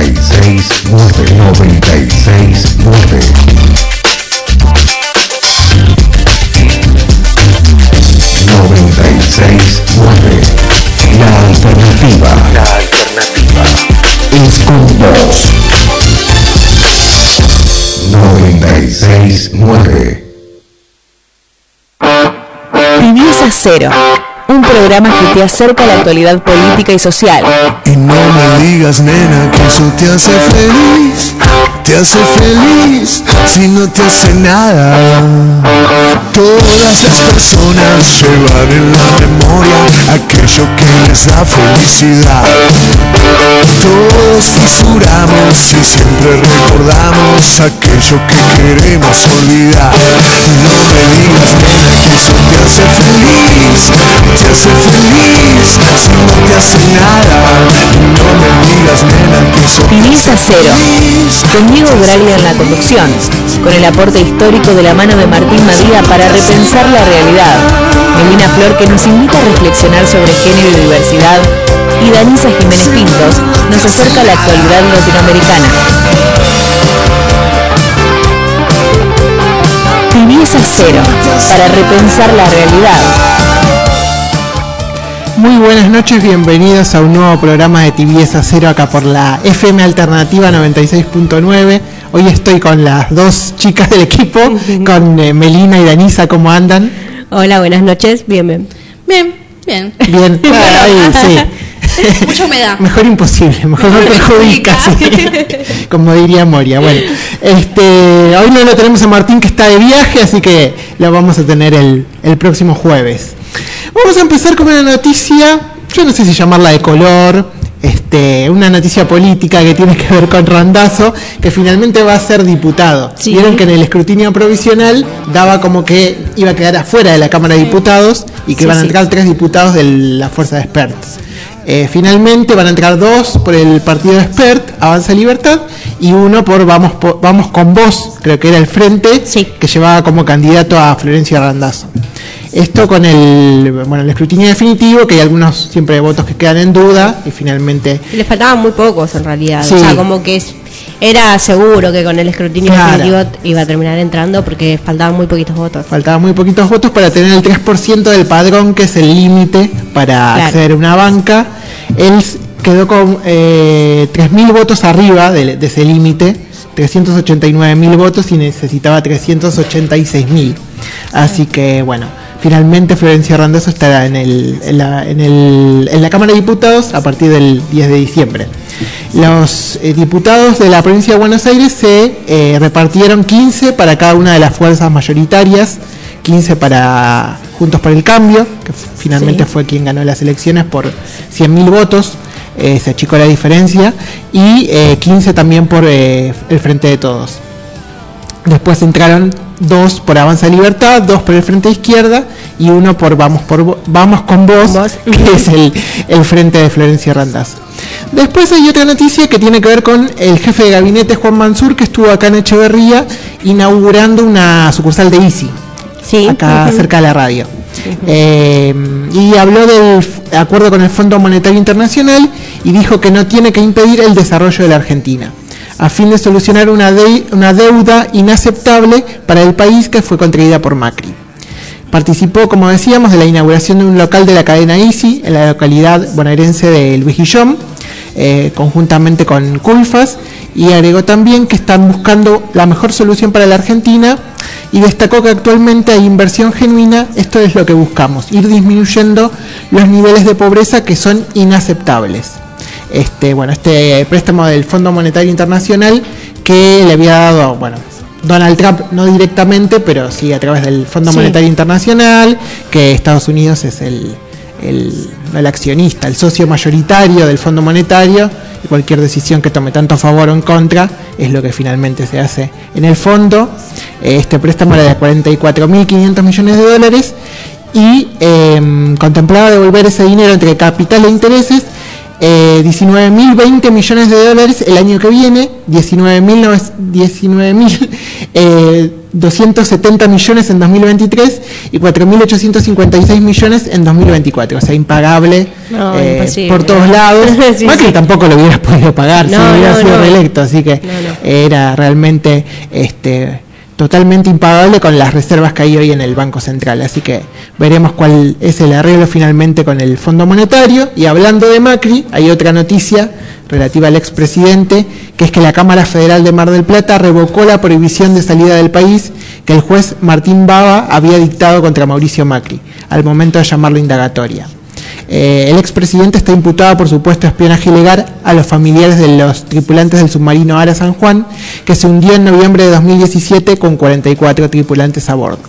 9. 96 96 9. La alternativa. La alternativa. Es con vos. 96 9. Tibieza Cero, un programa que te acerca a la actualidad política y social. Y no me digas, nena, que eso te hace feliz. Te hace feliz si no te hace nada. Todas las personas llevan en la memoria aquello que les da felicidad. Todos fisuramos y siempre recordamos aquello que queremos olvidar. No me digas, nena, que eso te hace feliz. Te hace feliz si no te hace nada. No me digas, nena, que eso te hace feliz. Bralia en la conducción, con el aporte histórico de la mano de Martín Madía para repensar la realidad, Melina Flor que nos invita a reflexionar sobre género y diversidad, y Danisa Jiménez Pintos nos acerca a la actualidad latinoamericana. Tibieza Cero, para repensar la realidad. Muy buenas noches, bienvenidos a un nuevo programa de Tibieza Cero acá por la FM Alternativa 96.9. Hoy estoy con las dos chicas del equipo, con eh, Melina y Danisa, ¿cómo andan? Hola, buenas noches, bien, bien. Bien, bien. Bien, sí. Mucha humedad. Mejor imposible, mejor no perjudica, sí. como diría Moria. Bueno, este, hoy no lo tenemos a Martín que está de viaje, así que lo vamos a tener el, el próximo jueves. Vamos a empezar con una noticia, yo no sé si llamarla de color, este, una noticia política que tiene que ver con Randazo, que finalmente va a ser diputado. Sí. Vieron que en el escrutinio provisional daba como que iba a quedar afuera de la Cámara de Diputados y que Sí, van a sí. entrar tres diputados de la Fuerza de Expertos. Eh, finalmente van a entrar dos por el partido de Expert, Avanza Libertad, y uno por Vamos, Po- Vamos con Vos, creo que era el frente, Sí. que llevaba como candidato a Florencia Randazzo. Esto con el, bueno, el escrutinio definitivo, que hay algunos siempre votos que quedan en duda, y finalmente Les faltaban muy pocos en realidad. Sí. O sea, como que es- era seguro que con el escrutinio Claro. definitivo iba a terminar entrando porque faltaban muy poquitos votos. faltaban muy poquitos votos para tener el 3% del padrón, que es el límite para Claro. acceder a una banca. Él quedó con eh, 3.000 votos arriba de, de ese límite, 389.000 votos y necesitaba 386.000. Así que bueno, finalmente Florencia Randazzo estará en, el, en, la, en, el- en la Cámara de Diputados a partir del 10 de diciembre. Los eh, diputados de la provincia de Buenos Aires se eh, repartieron 15 para cada una de las fuerzas mayoritarias, 15 para Juntos por el Cambio, que finalmente Sí. fue quien ganó las elecciones por 100.000 votos, eh, se achicó la diferencia, y eh, 15 también por eh, el Frente de Todos. Después entraron dos por Avanza Libertad, dos por el Frente de Izquierda y uno por Vamos, por Vamos con Vos, Vos. que es el, el Frente de Florencia Randazzo. Después hay otra noticia que tiene que ver con el jefe de gabinete Juan Mansur, que estuvo acá en Echeverría inaugurando una sucursal de ICI, Sí. acá cerca de la radio. Eh, y habló del acuerdo con el Fondo Monetario Internacional y dijo que no tiene que impedir el desarrollo de la Argentina, a fin de solucionar una, de- una deuda inaceptable para el país que fue contraída por Macri. Participó, como decíamos, de la inauguración de un local de la cadena ICI en la localidad bonaerense de Luis Guillón, eh, conjuntamente con Culfas, y agregó también que están buscando la mejor solución para la Argentina y destacó que actualmente hay inversión genuina, esto es lo que buscamos, ir disminuyendo los niveles de pobreza que son inaceptables. Este, bueno, este préstamo del Fondo Monetario Internacional que le había dado, bueno, Donald Trump no directamente, pero sí a través del Fondo Sí. Monetario Internacional, que Estados Unidos es el, el, el accionista, el socio mayoritario del Fondo Monetario, y cualquier decisión que tome tanto a favor o en contra es lo que finalmente se hace en el fondo. Este préstamo era de 44.500 millones de dólares y eh, contemplaba devolver ese dinero entre capital e intereses eh, 19.020 millones de dólares el año que viene, 19.000 19.000, eh, 270 millones en 2023 y 4.856 millones en 2024. O sea, impagable No, eh, por todos lados. Sí, Macri sí. tampoco lo hubiera podido pagar si No, hubiera no, sido reelecto, así que era realmente este totalmente impagable con las reservas que hay hoy en el Banco Central. Así que veremos cuál es el arreglo finalmente con el Fondo Monetario. Y hablando de Macri, hay otra noticia relativa al expresidente, que es que la Cámara Federal de Mar del Plata revocó la prohibición de salida del país que el juez Martín Baba había dictado contra Mauricio Macri, al momento de llamarlo indagatoria. Eh, el expresidente está imputado por supuesto espionaje ilegal a los familiares de los tripulantes del submarino Ara San Juan, que se hundió en noviembre de 2017 con 44 tripulantes a bordo.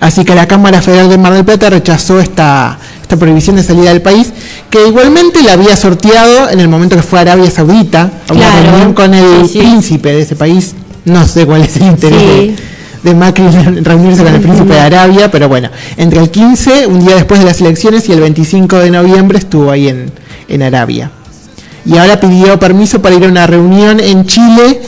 Así que la Cámara Federal de Mar del Plata rechazó esta, esta prohibición de salida del país, que igualmente la había sorteado en el momento que fue a Arabia Saudita, a una Claro. reunión con el Sí, sí. príncipe de ese país. No sé cuál es el interés Sí. de, de Macri reunirse con el príncipe de Arabia, pero bueno, entre el 15, un día después de las elecciones, y el 25 de noviembre estuvo ahí en, en Arabia. Y ahora pidió permiso para ir a una reunión en Chile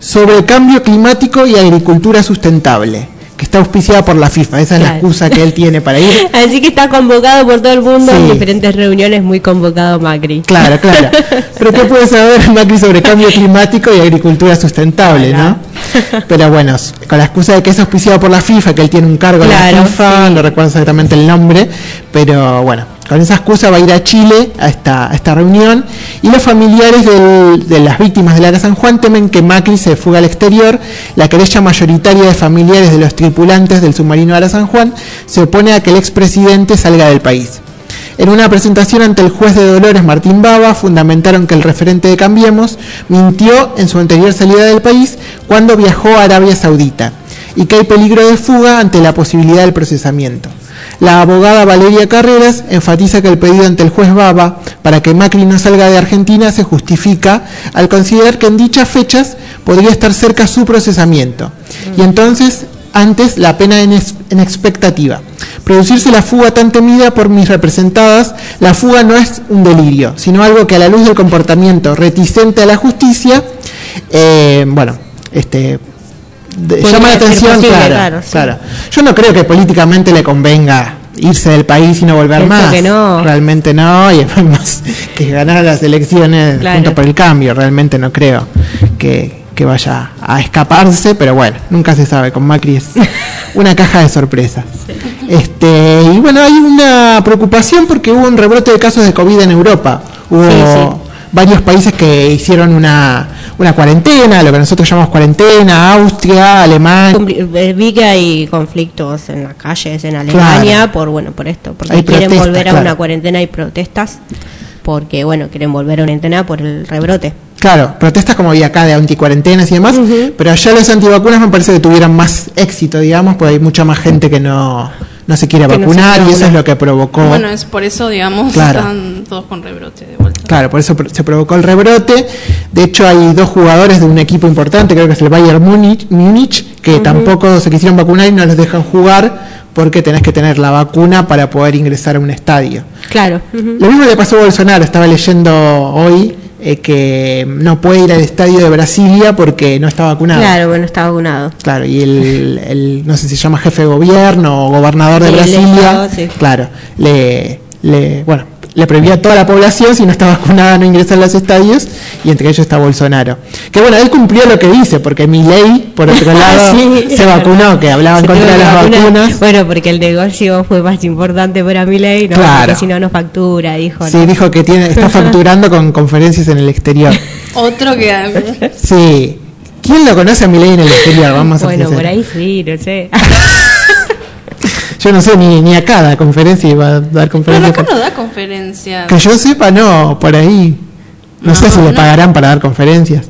sobre cambio climático y agricultura sustentable, que está auspiciada por la FIFA. Esa es la Claro. excusa que él tiene para ir. Así que está convocado por todo el mundo en Sí. diferentes reuniones, muy convocado Macri. Claro, claro. Pero ¿qué puede saber Macri sobre cambio climático y agricultura sustentable, no? Pero bueno, con la excusa de que es auspiciado por la FIFA, que él tiene un cargo en Claro, la FIFA, sí. no recuerdo exactamente el nombre, pero bueno, con esa excusa va a ir a Chile a esta, a esta reunión y los familiares de las víctimas del Ara San Juan temen que Macri se fuga al exterior. La querella mayoritaria de familiares de los tripulantes del submarino Ara San Juan se opone a que el expresidente salga del país. En una presentación ante el juez de Dolores Martín Baba, fundamentaron que el referente de Cambiemos mintió en su anterior salida del país cuando viajó a Arabia Saudita y que hay peligro de fuga ante la posibilidad del procesamiento. La abogada Valeria Carreras enfatiza que el pedido ante el juez Baba para que Macri no salga de Argentina se justifica al considerar que en dichas fechas podría estar cerca su procesamiento y entonces antes la pena en, ex- en expectativa. Producirse la fuga tan temida por mis representadas, la fuga no es un delirio, sino algo que a la luz del comportamiento reticente a la justicia, eh, bueno, este de- llama la atención, posible, claro, claro, sí. claro. Yo no creo que políticamente le convenga irse del país y no volver Pienso más. que no. Realmente no, y además que ganar las elecciones Claro. junto por el cambio, realmente no creo que, que vaya a escaparse, pero bueno, nunca se sabe, con Macri es una caja de sorpresas. Este, y bueno, hay una preocupación porque hubo un rebrote de casos de COVID en Europa. Hubo Sí, sí. varios países que hicieron una, una cuarentena, lo que nosotros llamamos cuarentena, Austria, Alemania. Eh, Vi que hay conflictos en las calles en Alemania Claro. por bueno por esto, porque Hay quieren protestas, volver a claro. una cuarentena y protestas porque bueno quieren volver a una cuarentena por el rebrote. Claro, protestas como había acá de anticuarentenas y demás, Ujú. pero allá los antivacunas me parece que tuvieran más éxito, digamos, porque hay mucha más gente que no, no se quiere Que no se vacunar y eso es lo que provocó. Bueno, es por eso, digamos, Claro. están todos con rebrote de vuelta. Claro, por eso se provocó el rebrote. De hecho, hay dos jugadores de un equipo importante, creo que es el Bayern Múnich, que tampoco se quisieron vacunar y no los dejan jugar porque tenés que tener la vacuna para poder ingresar a un estadio. Claro. Lo mismo le pasó a Bolsonaro, estaba leyendo hoy eh, que no puede ir al estadio de Brasilia porque no está vacunado. Claro, bueno, está vacunado. Claro, y el, el- no sé si se llama jefe de gobierno o gobernador de el Brasilia, Estado, sí. claro, le, le, bueno, le prohibía a toda la población si no está vacunada no ingresar a los estadios y entre ellos está Bolsonaro. Que bueno, él cumplió lo que dice, porque mi ley, por otro lado, Sí. se vacunó, que hablaba en Se contra las vacunas. Bueno, porque el negocio fue más importante para mi ley, ¿no? Claro. Porque si no, no factura, dijo. Sí, ¿no? dijo que tiene, está facturando con conferencias en el exterior. Otro que Sí. ¿Quién lo conoce a mi ley en el exterior? Vamos a Bueno, por ahí sí, no sé. Yo no sé, ni, ni acá da conferencia iba a dar Pero conferencia. acá no da conferencias. Que yo sepa, no, por ahí. No, sé si le no. pagarán para dar conferencias.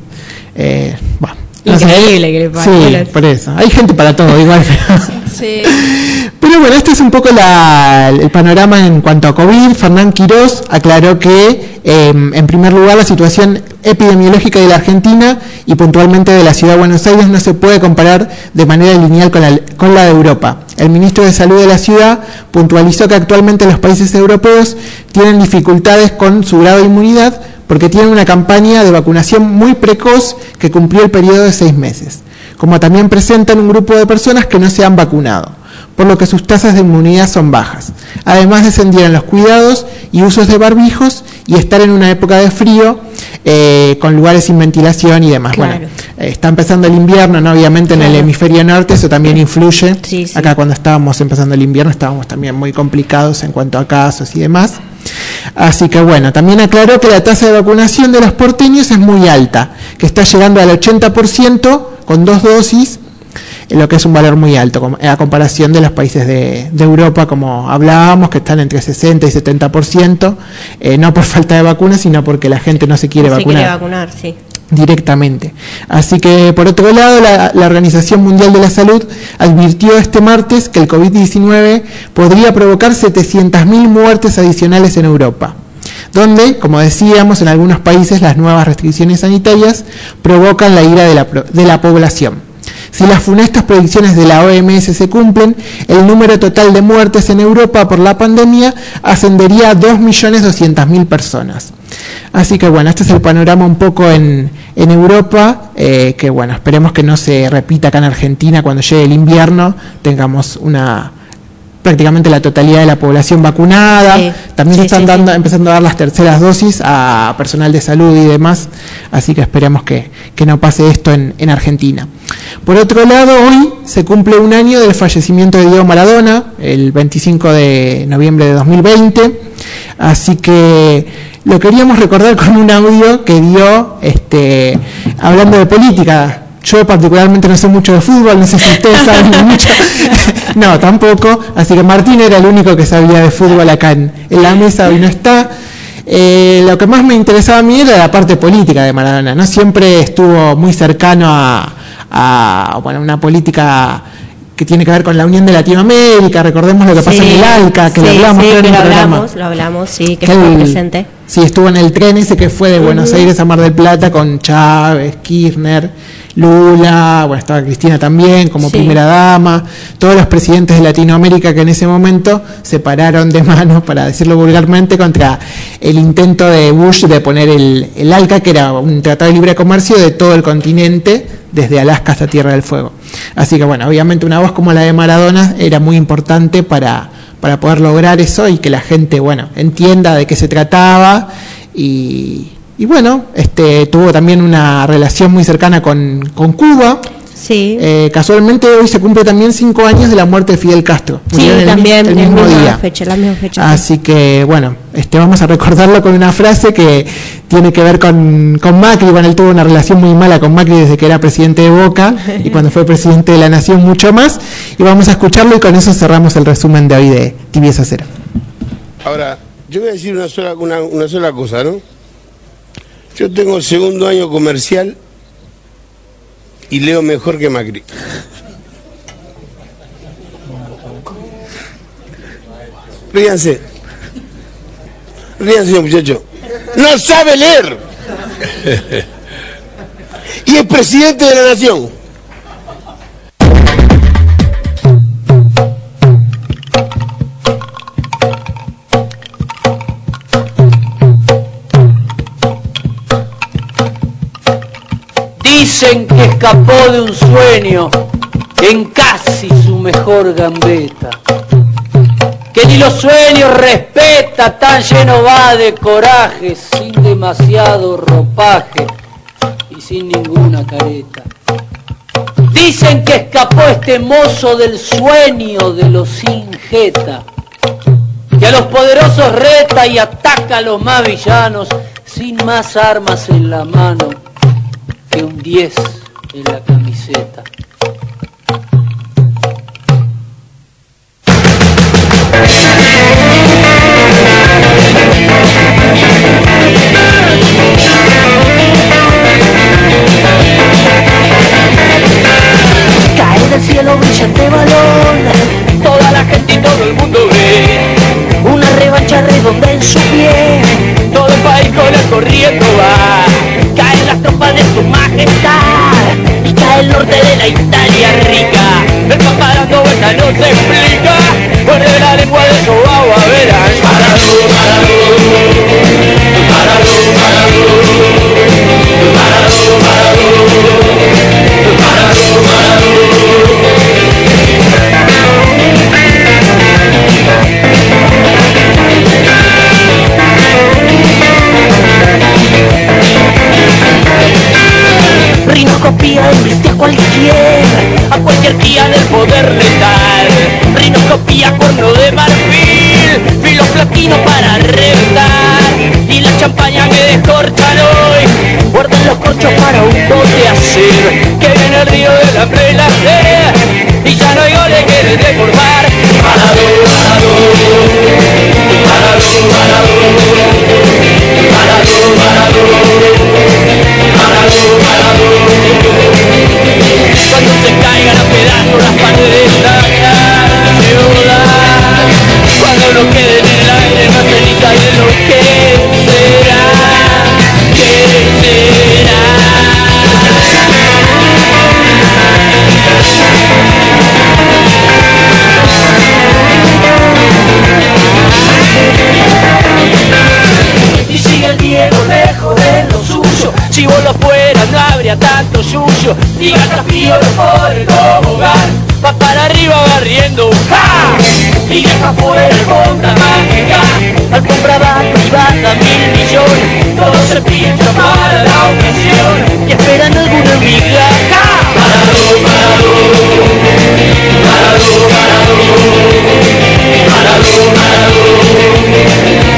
Eh, bueno, no sé. Increíble que le paguen. Sí, por eso. Hay gente para todo, igual. pero- Sí. Pero bueno, este es un poco el panorama en cuanto a COVID. Fernán Quirós aclaró que, eh, en primer lugar, la situación epidemiológica de la Argentina y puntualmente de la ciudad de Buenos Aires no se puede comparar de manera lineal con la, con la de Europa. El ministro de Salud de la ciudad puntualizó que actualmente los países europeos tienen dificultades con su grado de inmunidad porque tienen una campaña de vacunación muy precoz que cumplió el periodo de seis meses, como también presentan un grupo de personas que no se han vacunado por lo que sus tasas de inmunidad son bajas. Además descendieron los cuidados y usos de barbijos y estar en una época de frío eh, con lugares sin ventilación y demás. Claro. Bueno, eh, está empezando el invierno, ¿no? obviamente en el hemisferio norte eso también influye. Sí, sí. Acá cuando estábamos empezando el invierno estábamos también muy complicados en cuanto a casos y demás. Así que bueno, también aclaró que la tasa de vacunación de los porteños es muy alta, que está llegando al 80% con dos dosis, lo que es un valor muy alto a comparación de los países de, de Europa, como hablábamos, que están entre 60 y 70%, eh, no por falta de vacunas, sino porque la gente no se quiere se vacunar quiere vacunar, sí. directamente. Así que, por otro lado, la, la Organización Mundial de la Salud advirtió este martes que el COVID-19 podría provocar 700.000 muertes adicionales en Europa, donde, como decíamos, en algunos países las nuevas restricciones sanitarias provocan la ira de la, de la población. Si las funestas predicciones de la OMS se cumplen, el número total de muertes en Europa por la pandemia ascendería a 2.200.000 personas. Así que bueno, este es el panorama un poco en, en Europa, eh, que bueno, esperemos que no se repita acá en Argentina cuando llegue el invierno, tengamos una prácticamente la totalidad de la población vacunada, Sí, también sí, están sí, dando, sí. empezando a dar las terceras dosis a personal de salud y demás, así que esperemos que, que no pase esto en, en Argentina. Por otro lado, hoy se cumple un año del fallecimiento de Diego Maradona, el 25 de noviembre de 2020, así que lo queríamos recordar con un audio que dio este, hablando de política. Yo particularmente no sé mucho de fútbol, no sé si ustedes saben mucho. no, tampoco. Así que Martín era el único que sabía de fútbol acá en, en la mesa, hoy no está. Eh, lo que más me interesaba a mí era la parte política de Maradona. No siempre estuvo muy cercano a, a, bueno, una política que tiene que ver con la Unión de Latinoamérica. Recordemos lo que pasó en el ALCA, que sí, lo hablamos sí, en lo programa. hablamos, lo hablamos, sí, que Que estuvo presente. Sí, estuvo en el tren ese que fue de Buenos Aires a Mar del Plata con Chávez, Kirchner, Lula, bueno, estaba Cristina también como Sí. primera dama, todos los presidentes de Latinoamérica que en ese momento se pararon de manos, para decirlo vulgarmente, contra el intento de Bush de poner el, el ALCA, que era un tratado de libre comercio de todo el continente, desde Alaska hasta Tierra del Fuego. Así que bueno, obviamente una voz como la de Maradona era muy importante para, para poder lograr eso y que la gente, bueno, entienda de qué se trataba y, y bueno, este tuvo también una relación muy cercana con, con Cuba. Sí, Eh, casualmente hoy se cumple también cinco años de la muerte de Fidel Castro. sí, el también, el mismo día. fecha, la misma fecha. Así que bueno, este vamos a recordarlo con una frase que tiene que ver con, con Macri. Bueno, él tuvo una relación muy mala con Macri desde que era presidente de Boca y cuando fue presidente de la Nación mucho más. Y vamos a escucharlo y con eso cerramos el resumen de hoy de Tibieza Cero. Ahora, yo voy a decir una sola, una, una sola cosa, ¿no? Yo tengo el segundo año comercial y leo mejor que Macri. Ríanse. Ríanse, muchacho. No sabe leer. y es presidente de la nación. Dicen que escapó de un sueño en casi su mejor gambeta. Que ni los sueños respeta, tan lleno va de coraje, sin demasiado ropaje y sin ninguna careta. Dicen que escapó este mozo del sueño de los sin jeta, que a los poderosos reta y ataca a los más villanos, sin más armas en la mano que un 10 en la camiseta. Cae del cielo brillante balón, toda la gente y todo el mundo ve una revancha redonda en su pie, todo el país con el corriendo va tierra de su majestad y cae el norte de la Italia rica. El papá dando vueltas no se explica, muerde la lengua de su agua verás. Maradú, Maradú, Maradú, Maradú, Maradú, Maradú, Maradú, a cualquier día del poder letal. Rinoscopía cuerno de marfil, filo platino para reventar. Y la champaña que descorchan hoy, guardan los corchos para un bote hacer. Que viene el río de la prelaje, y ya no hay goles que desbordar. Maradú, Maradú, Maradú, Maradú, Maradú, Maradú, Maradú, No quede en el aire más ceniza de lo que habría tanto yuyo Ni gata frío por el tobogán Va para arriba barriendo ¡Ja! Y deja fuera el compra mágica. Alfombra va privada mil millones. Todo se pincha para la ocasión. Y esperan alguna amiga ¡Ja! Maradú, Maradú Maradú, Maradú Maradú, Maradú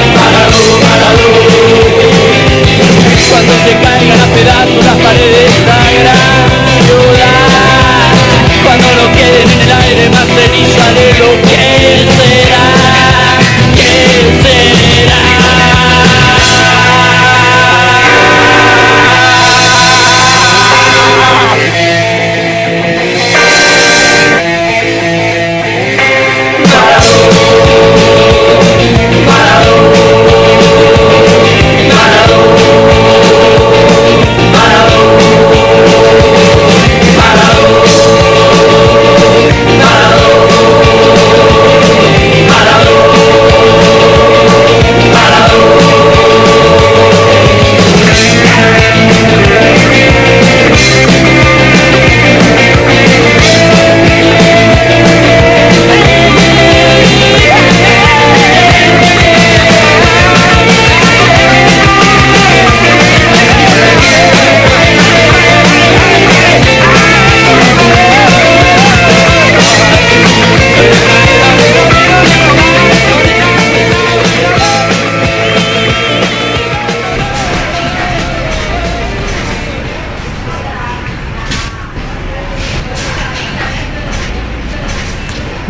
Cuando se caigan a pedazos las paredes gran ciudad Cuando no queden en el aire más ceniza de lo que será ¿Qué será?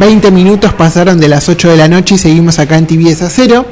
Veinte minutos pasaron de las 8 de la noche y seguimos acá en Tibieza Cero.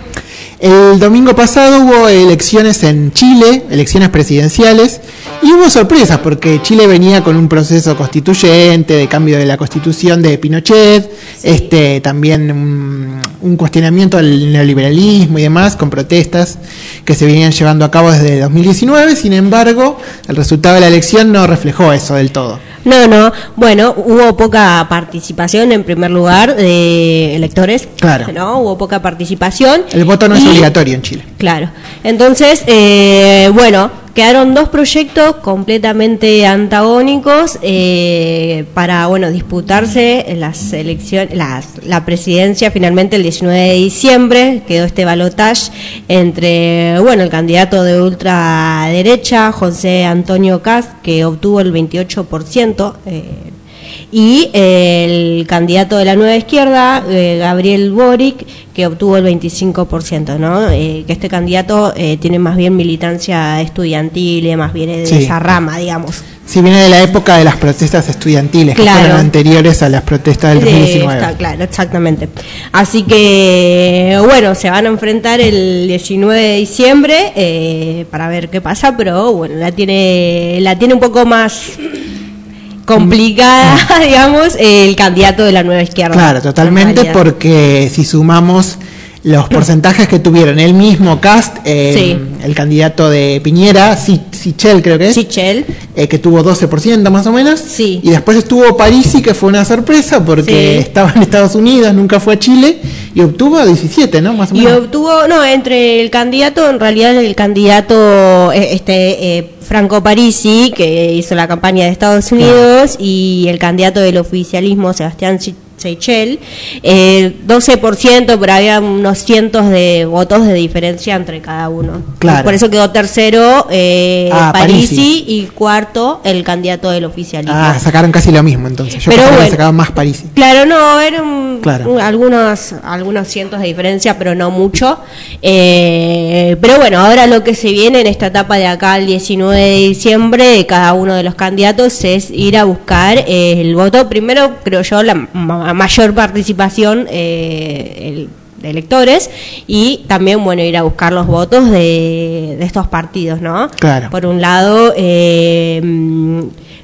El domingo pasado hubo elecciones en Chile, elecciones presidenciales, y hubo sorpresas porque Chile venía con un proceso constituyente de cambio de la constitución de Pinochet, este también un, un cuestionamiento al neoliberalismo y demás, con protestas que se venían llevando a cabo desde 2019. Sin embargo, el resultado de la elección no reflejó eso del todo. No, no. Bueno, hubo poca participación en primer lugar de electores. Claro. ¿No? Hubo poca participación. El voto no es obligatorio en Chile. Claro. Entonces, eh, bueno, quedaron dos proyectos completamente antagónicos eh, para, bueno, disputarse las elecciones, las, la presidencia finalmente el 19 de diciembre. Quedó este balotaje entre, bueno, el candidato de ultraderecha, José Antonio Cast, que obtuvo el 28%. Eh, y el candidato de la nueva izquierda, eh, Gabriel Boric, que obtuvo el 25%, ¿no? Eh, que este candidato eh, tiene más bien militancia estudiantil y más viene de Sí. esa rama, digamos. Si viene de la época de las protestas estudiantiles, que fueron anteriores a las protestas del De 2019. esta- claro, exactamente. Así que, bueno, se van a enfrentar el 19 de diciembre eh, para ver qué pasa, pero bueno, la tiene, la tiene un poco más complicada, digamos, el candidato de la nueva izquierda. Claro, totalmente, porque si sumamos los porcentajes que tuvieron él mismo, Cast, eh, Sí. el candidato de Piñera, Si- Sichel creo que es, Sichel. eh, que tuvo 12% más o menos. Sí. Y después estuvo Parisi, que fue una sorpresa porque Sí. estaba en Estados Unidos, nunca fue a Chile, y obtuvo 17, ¿no? Más o Y menos. obtuvo, no, entre el candidato, en realidad el candidato eh, este eh, Franco Parisi, que hizo la campaña de Estados Unidos, y el candidato del oficialismo, Sebastián Si- Seychelles, eh, 12%, pero había unos cientos de votos de diferencia entre cada uno. Claro. Por eso quedó tercero eh, Ah, Parisi, Parisi. y cuarto el candidato del oficialismo. Ah, sacaron casi lo mismo entonces. Yo Pero pensaba que bueno. sacaban más Parisi. Claro, no, eran Claro. un- algunos, algunos cientos de diferencia, pero no mucho. Eh, pero bueno, ahora lo que se viene en esta etapa de acá al 19 de diciembre, de cada uno de los candidatos es ir a buscar eh, el voto. Primero, creo yo, la ma- mayor participación eh, el- de electores y también, bueno, ir a buscar los votos de, de estos partidos, ¿no? Claro. Por un lado, eh,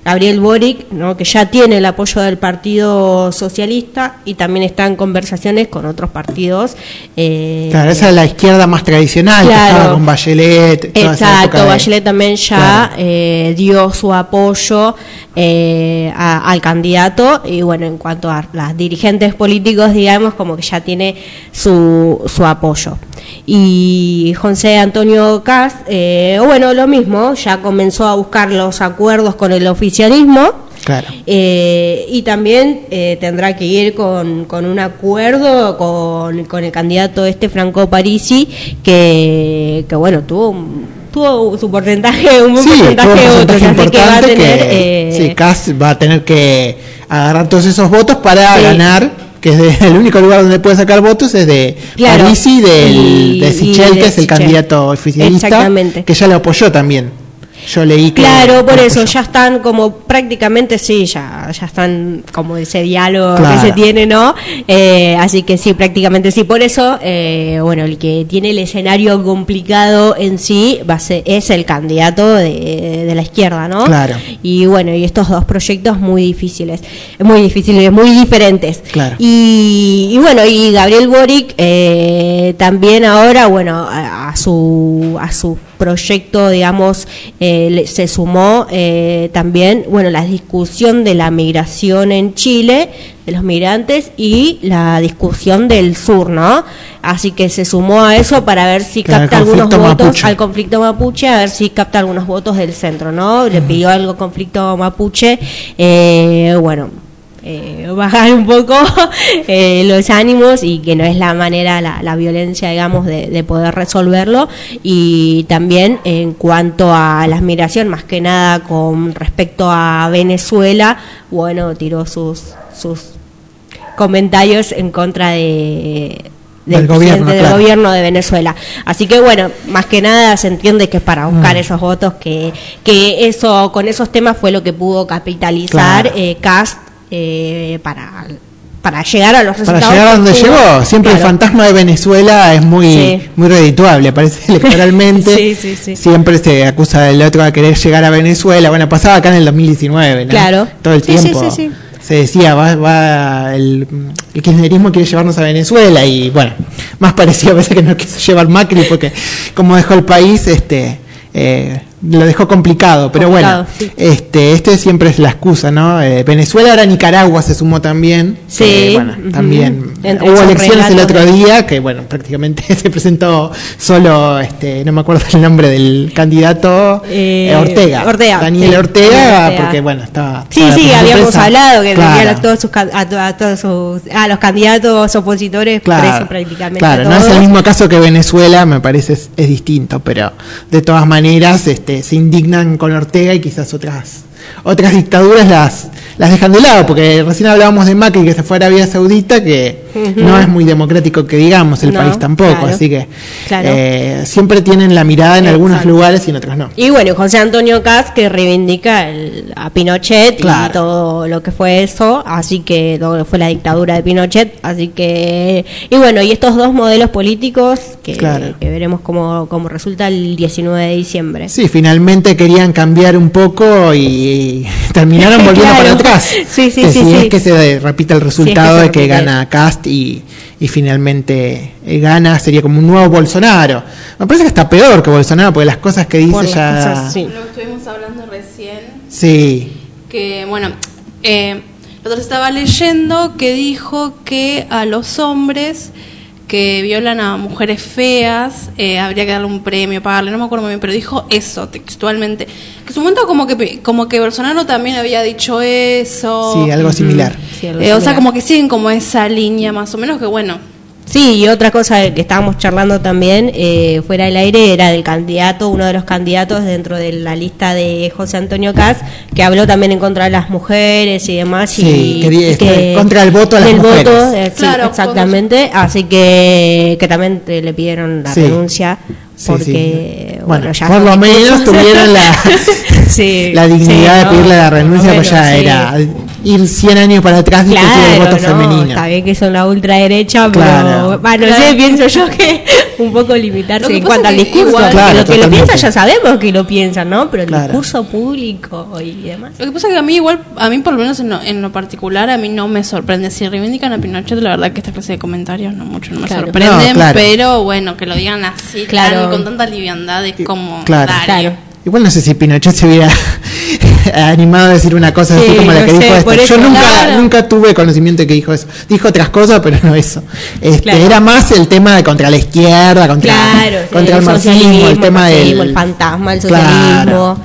Gabriel Boric, ¿no? que ya tiene el apoyo del Partido Socialista y también está en conversaciones con otros partidos. eh, Claro, esa es la izquierda más tradicional, que Claro. estaba con Bachelet. toda esa Exacto, de- Bachelet también ya Claro. eh, dio su apoyo eh, a- al candidato y bueno, en cuanto a las dirigentes políticos, digamos, como que ya tiene su, su apoyo. Y José Antonio Caz, eh, bueno, lo mismo, ya comenzó a buscar los acuerdos con el oficialismo. Claro. Eh, y también eh, tendrá que ir con, con un acuerdo con, con el candidato este Franco Parisi que, que bueno tuvo un- tuvo su porcentaje un Sí, tuvo un porcentaje otro porcentaje así que va a importante tener que, eh, sí, Kass va a tener que agarrar todos esos votos para Sí. ganar, que es de- el único lugar donde puede sacar votos es de Claro. Parisi, del, Y- de Sichel, que es el Sichel. candidato oficialista, que ya lo apoyó también. Yo leí que Claro, por eso ya están como prácticamente sí, ya ya están como ese diálogo Claro. que se tiene, ¿no? Eh, así que sí, prácticamente sí. Por eso, eh, bueno, el que tiene el escenario complicado en sí va a ser, es el candidato de, de la izquierda, ¿no? Claro. Y bueno, y estos dos proyectos muy difíciles, muy difíciles, muy diferentes. Claro. Y, y bueno, y Gabriel Boric eh, también ahora, bueno, a, a su a su proyecto, digamos, eh, se sumó eh, también, bueno, la discusión de la migración en Chile, de los migrantes y la discusión del sur, ¿no? Así que se sumó a eso para ver si capta algunos votos mapuche. al conflicto mapuche, a ver si capta algunos votos del centro, ¿no? Le pidió algo al conflicto mapuche, eh, bueno, eh, bajar un poco eh, los ánimos y que no es la manera, la, la violencia, digamos, de, de poder resolverlo. Y también en cuanto a la migración, más que nada con respecto a Venezuela, bueno, tiró sus, sus comentarios en contra de Del del gobierno, del claro. gobierno de Venezuela. Así que bueno, más que nada se entiende que es para buscar Mm. esos votos que que eso con esos temas fue lo que pudo capitalizar Claro. eh, Cast eh, para para llegar a los Para resultados. llegar a donde llegó, siempre el fantasma de Venezuela es muy Sí. muy redituable, parece electoralmente. Sí, sí, sí. Siempre se acusa del otro a querer llegar a Venezuela. Bueno, pasaba acá en el 2019, ¿no? Claro. Todo el tiempo. sí, sí. Se decía, va, va el, el kirchnerismo quiere llevarnos a Venezuela y bueno, más parecía a veces que no quiso llevar Macri porque como dejó el país, este eh, lo dejó complicado, pero Complicado, bueno, sí. este, este siempre es la excusa, ¿no? Eh, Venezuela, ahora Nicaragua se sumó también. Sí, que, bueno, también hubo elecciones el otro día, que bueno, prácticamente se presentó solo, este, no me acuerdo el nombre del candidato, Eh, eh, Ortega. Ortega, Daniel sí, Ortega, porque bueno, estaba... Sí, sí, habíamos sorpresa. hablado que Claro. a todos sus a, to- a todos sus a los candidatos opositores presos prácticamente Claro, no es el mismo caso que Venezuela, me parece es, es distinto, pero de todas maneras este, se indignan con Ortega y quizás otras otras dictaduras las las dejan de lado, porque recién hablábamos de Macri que se fue a Arabia Saudita, que no es muy democrático que digamos, el No, país tampoco, claro. así que Claro. eh, siempre tienen la mirada en algunos lugares y en otros no. Y bueno, José Antonio Caz que reivindica el- a Pinochet Claro. y todo lo que fue eso, así que todo lo fue la dictadura de Pinochet, así que y bueno, y estos dos modelos políticos que, que veremos cómo, cómo resulta el 19 de diciembre. Sí, finalmente querían cambiar un poco y, terminaron volviendo Claro. para atrás. Sí, sí, que sí, si sí. es que se repite el resultado de que gana Cast y, y finalmente eh, gana, sería como un nuevo Bolsonaro. Me parece que está peor que Bolsonaro porque las cosas que dice Por las ya... cosas, sí. Lo que estuvimos hablando recién, Sí, que bueno, eh, nosotros estaba leyendo que dijo que a los hombres que violan a mujeres feas eh, habría que darle un premio, pagarle, no me acuerdo muy bien, pero dijo eso textualmente. Que en su momento como que como que Bolsonaro también había dicho eso. sí, algo similar. Sí, algo Eh, o sea, similar. como que siguen como esa línea más o menos que bueno. Sí, y otra cosa que estábamos charlando también eh, fuera del aire era del candidato, uno de los candidatos dentro de la lista de José Antonio Caz, que habló también en contra de las mujeres y demás. Sí, y, que y este, contra el voto a las del mujeres. voto, eh, sí, exactamente. Así que, que también eh, le pidieron la Sí. renuncia Sí, porque, sí. bueno, Bueno, ya por lo menos tuvieron la, Sí, la dignidad sí, de no, pedirle la renuncia, pues ya era ir 100 años para atrás discutir el Claro, voto no, femenino. está bien que son la ultraderecha, pero Claro. bah, no Claro. sé, pienso yo que un poco limitarse que en cuanto al que discurso, igual- Claro, lo que lo piensan ya sabemos que lo piensan, ¿no? Pero el Claro. discurso público y demás. Lo que pasa es que a mí igual, a mí por lo menos en lo, en lo particular, a mí no me sorprende. Si reivindican a Pinochet, la verdad que esta clase de comentarios no mucho no me Claro. sorprenden, No, claro. pero bueno, que lo digan así, Claro. Con tanta liviandad, es como... Claro. dale. Claro. Igual no sé si Pinochet se hubiera animado a decir una cosa así Sí, como la que sé, dijo por esta. Yo eso, nunca, claro. nunca tuve conocimiento de que dijo eso. Dijo otras cosas, pero no eso. Este, Claro. Era más el tema de contra la izquierda, contra, Claro, sí, contra el marxismo, el tema del el fantasma, el Claro. socialismo.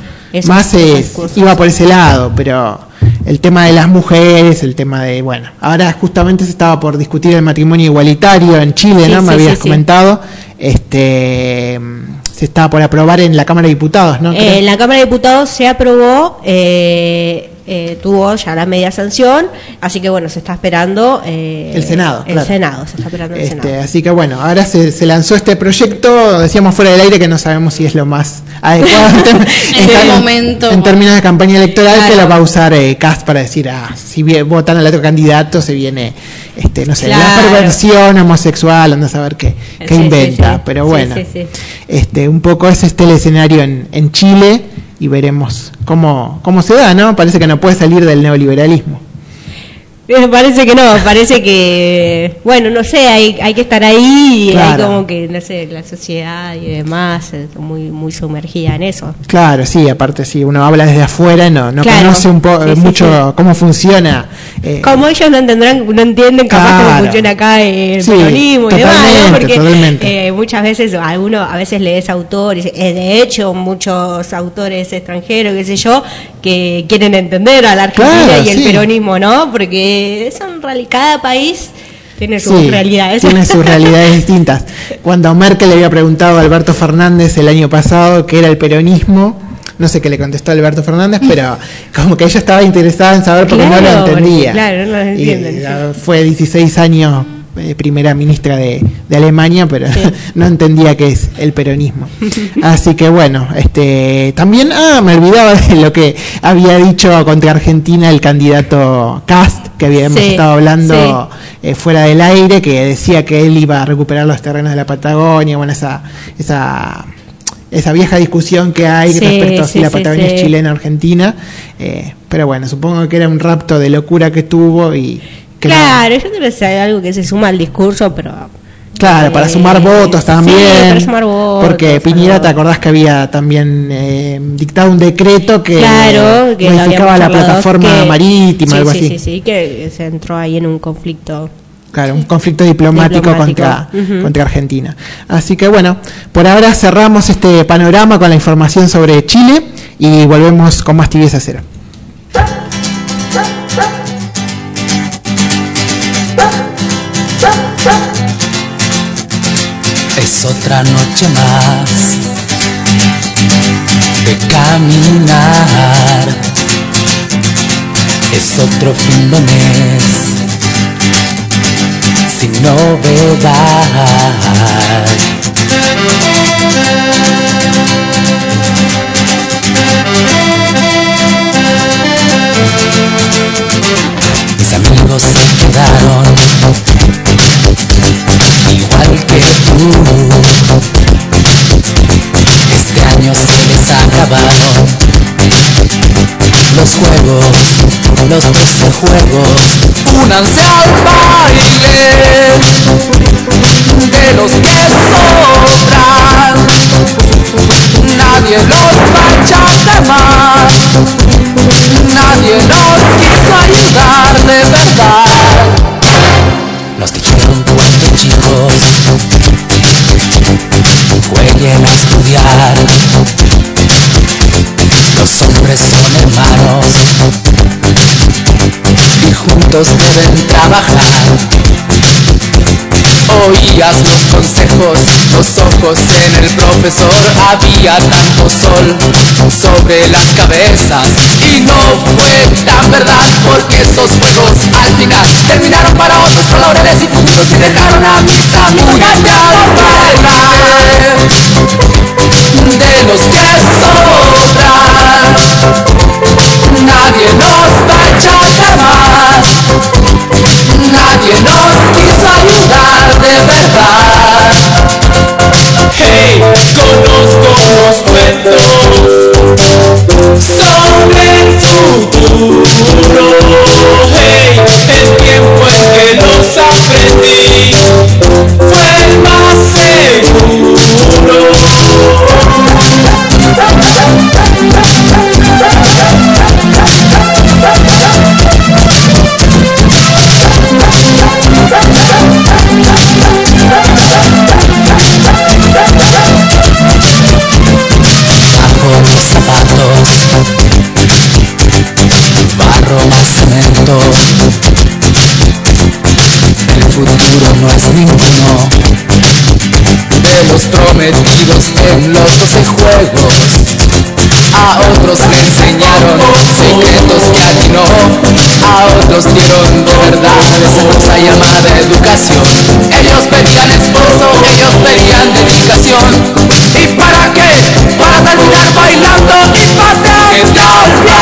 Más es- iba por ese lado, pero el tema de las mujeres, el tema de, bueno, ahora justamente se estaba por discutir el matrimonio igualitario en Chile, Sí, ¿no? Me habías sí, comentado. Este se estaba por aprobar en la Cámara de Diputados, ¿no? Eh, en la Cámara de Diputados se aprobó, eh, eh, tuvo ya la media sanción, así que bueno, se está esperando. eh, El Senado, El claro. Senado, se está esperando el Este, Senado. así que bueno, ahora se, se lanzó este proyecto, decíamos fuera del aire que no sabemos si es lo más adecuado en, momento. en términos de campaña electoral, que lo va a usar eh, Cast para decir, ah, si bien votan al otro candidato, se viene, este, no sé, la Claro. perversión homosexual, anda a saber qué, qué Sí, inventa, sí. pero bueno, este, un poco es este el escenario en, en Chile y veremos cómo, cómo se da, ¿no? Parece que no puede salir del neoliberalismo. Me parece que no, parece que, bueno, no sé, hay, hay que estar ahí y hay Claro. como que, no sé, la sociedad y demás, eh, muy muy sumergida en eso. Claro, sí, aparte sí, uno habla desde afuera no, no Claro. conoce un Sí, sí, mucho sí. cómo funciona. eh, Como ellos no entenderán, no entienden capaz Claro. cómo funciona acá el peronismo y demás, ¿no? Porque eh, muchas veces alguno a veces lees autores, eh, de hecho muchos autores extranjeros, qué sé yo, que quieren entender a la Argentina Claro, y el sí. peronismo, ¿no? Porque son cada país tiene sus sí, realidades. Tiene sus realidades distintas. Cuando Merkel le había preguntado a Alberto Fernández el año pasado qué era el peronismo, no sé qué le contestó Alberto Fernández, pero como que ella estaba interesada en saber porque no Claro, lo entendía. claro, no lo Y, entienden, Fue 16 años eh, primera ministra de, de Alemania, pero no entendía qué es el peronismo. Así que bueno, este también, ah, me olvidaba de lo que había dicho contra Argentina el candidato Cast, que habíamos Sí, estado hablando eh, fuera del aire, que decía que él iba a recuperar los terrenos de la Patagonia, bueno, esa, esa, esa vieja discusión que hay Sí, respecto a si sí, la Patagonia sí. es chilena o argentina, eh, pero bueno, supongo que era un rapto de locura que tuvo y que no- Claro, yo creo que es algo que se suma al discurso, pero... Claro, para eh, sumar votos sí, también. para sumar votos, Porque Piñera. ¿te acordás que había también eh, dictado un decreto que Claro, que modificaba la plataforma que- marítima, sí, algo sí, así? Sí, sí, que se entró ahí en un conflicto. Claro, un conflicto diplomático, Diplomático, Contra, contra Argentina. Así que bueno, por ahora cerramos este panorama con la información sobre Chile y volvemos con más tibieza cero. Es otra noche más de caminar. Es otro fin de mes sin novedad. Mis amigos se quedaron igual que tú. Este año se les acabaron los juegos, los 12 juegos. únanse al baile de los que sobran. Nadie los va a echar de más, nadie nos quiso ayudar de verdad. Nos dijeron cuando chicos jueguen a estudiar. Los hombres son hermanos y juntos deben trabajar. Oías los consejos, los ojos en el profesor, había tanto sol sobre las cabezas. Y no fue tan verdad porque esos juegos al final terminaron para otros con laureles y puntos y dejaron a mis amigas baile de los que sobran. Nadie nos va a echar jamás, nadie nos quiso ayudar de verdad. Hey, conozco unos cuentos sobre el futuro. Hey, el tiempo en que los aprendí en los doce juegos. A otros le enseñaron secretos que no, a otros dieron de verdad esa cosa llamada educación. Ellos pedían esfuerzo, ellos pedían dedicación. ¿Y para qué? Para terminar bailando y pateando.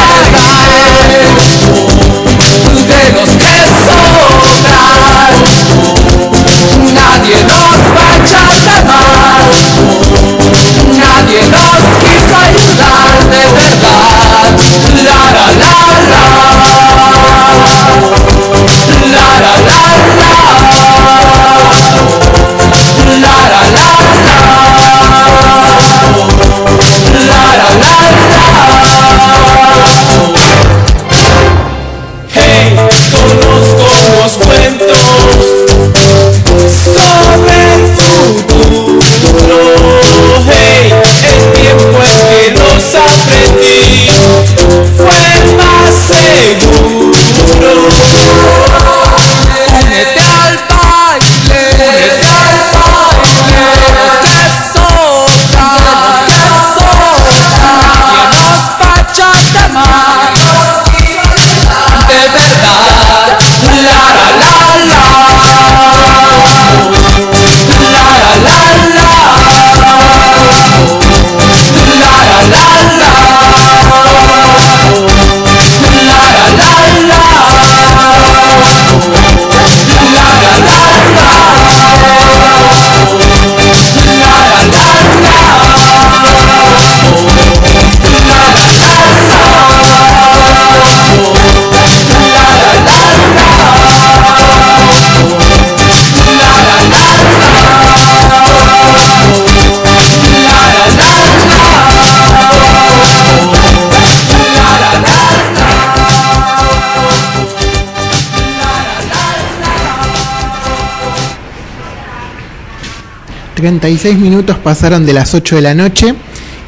36 minutos pasaron de las 8 de la noche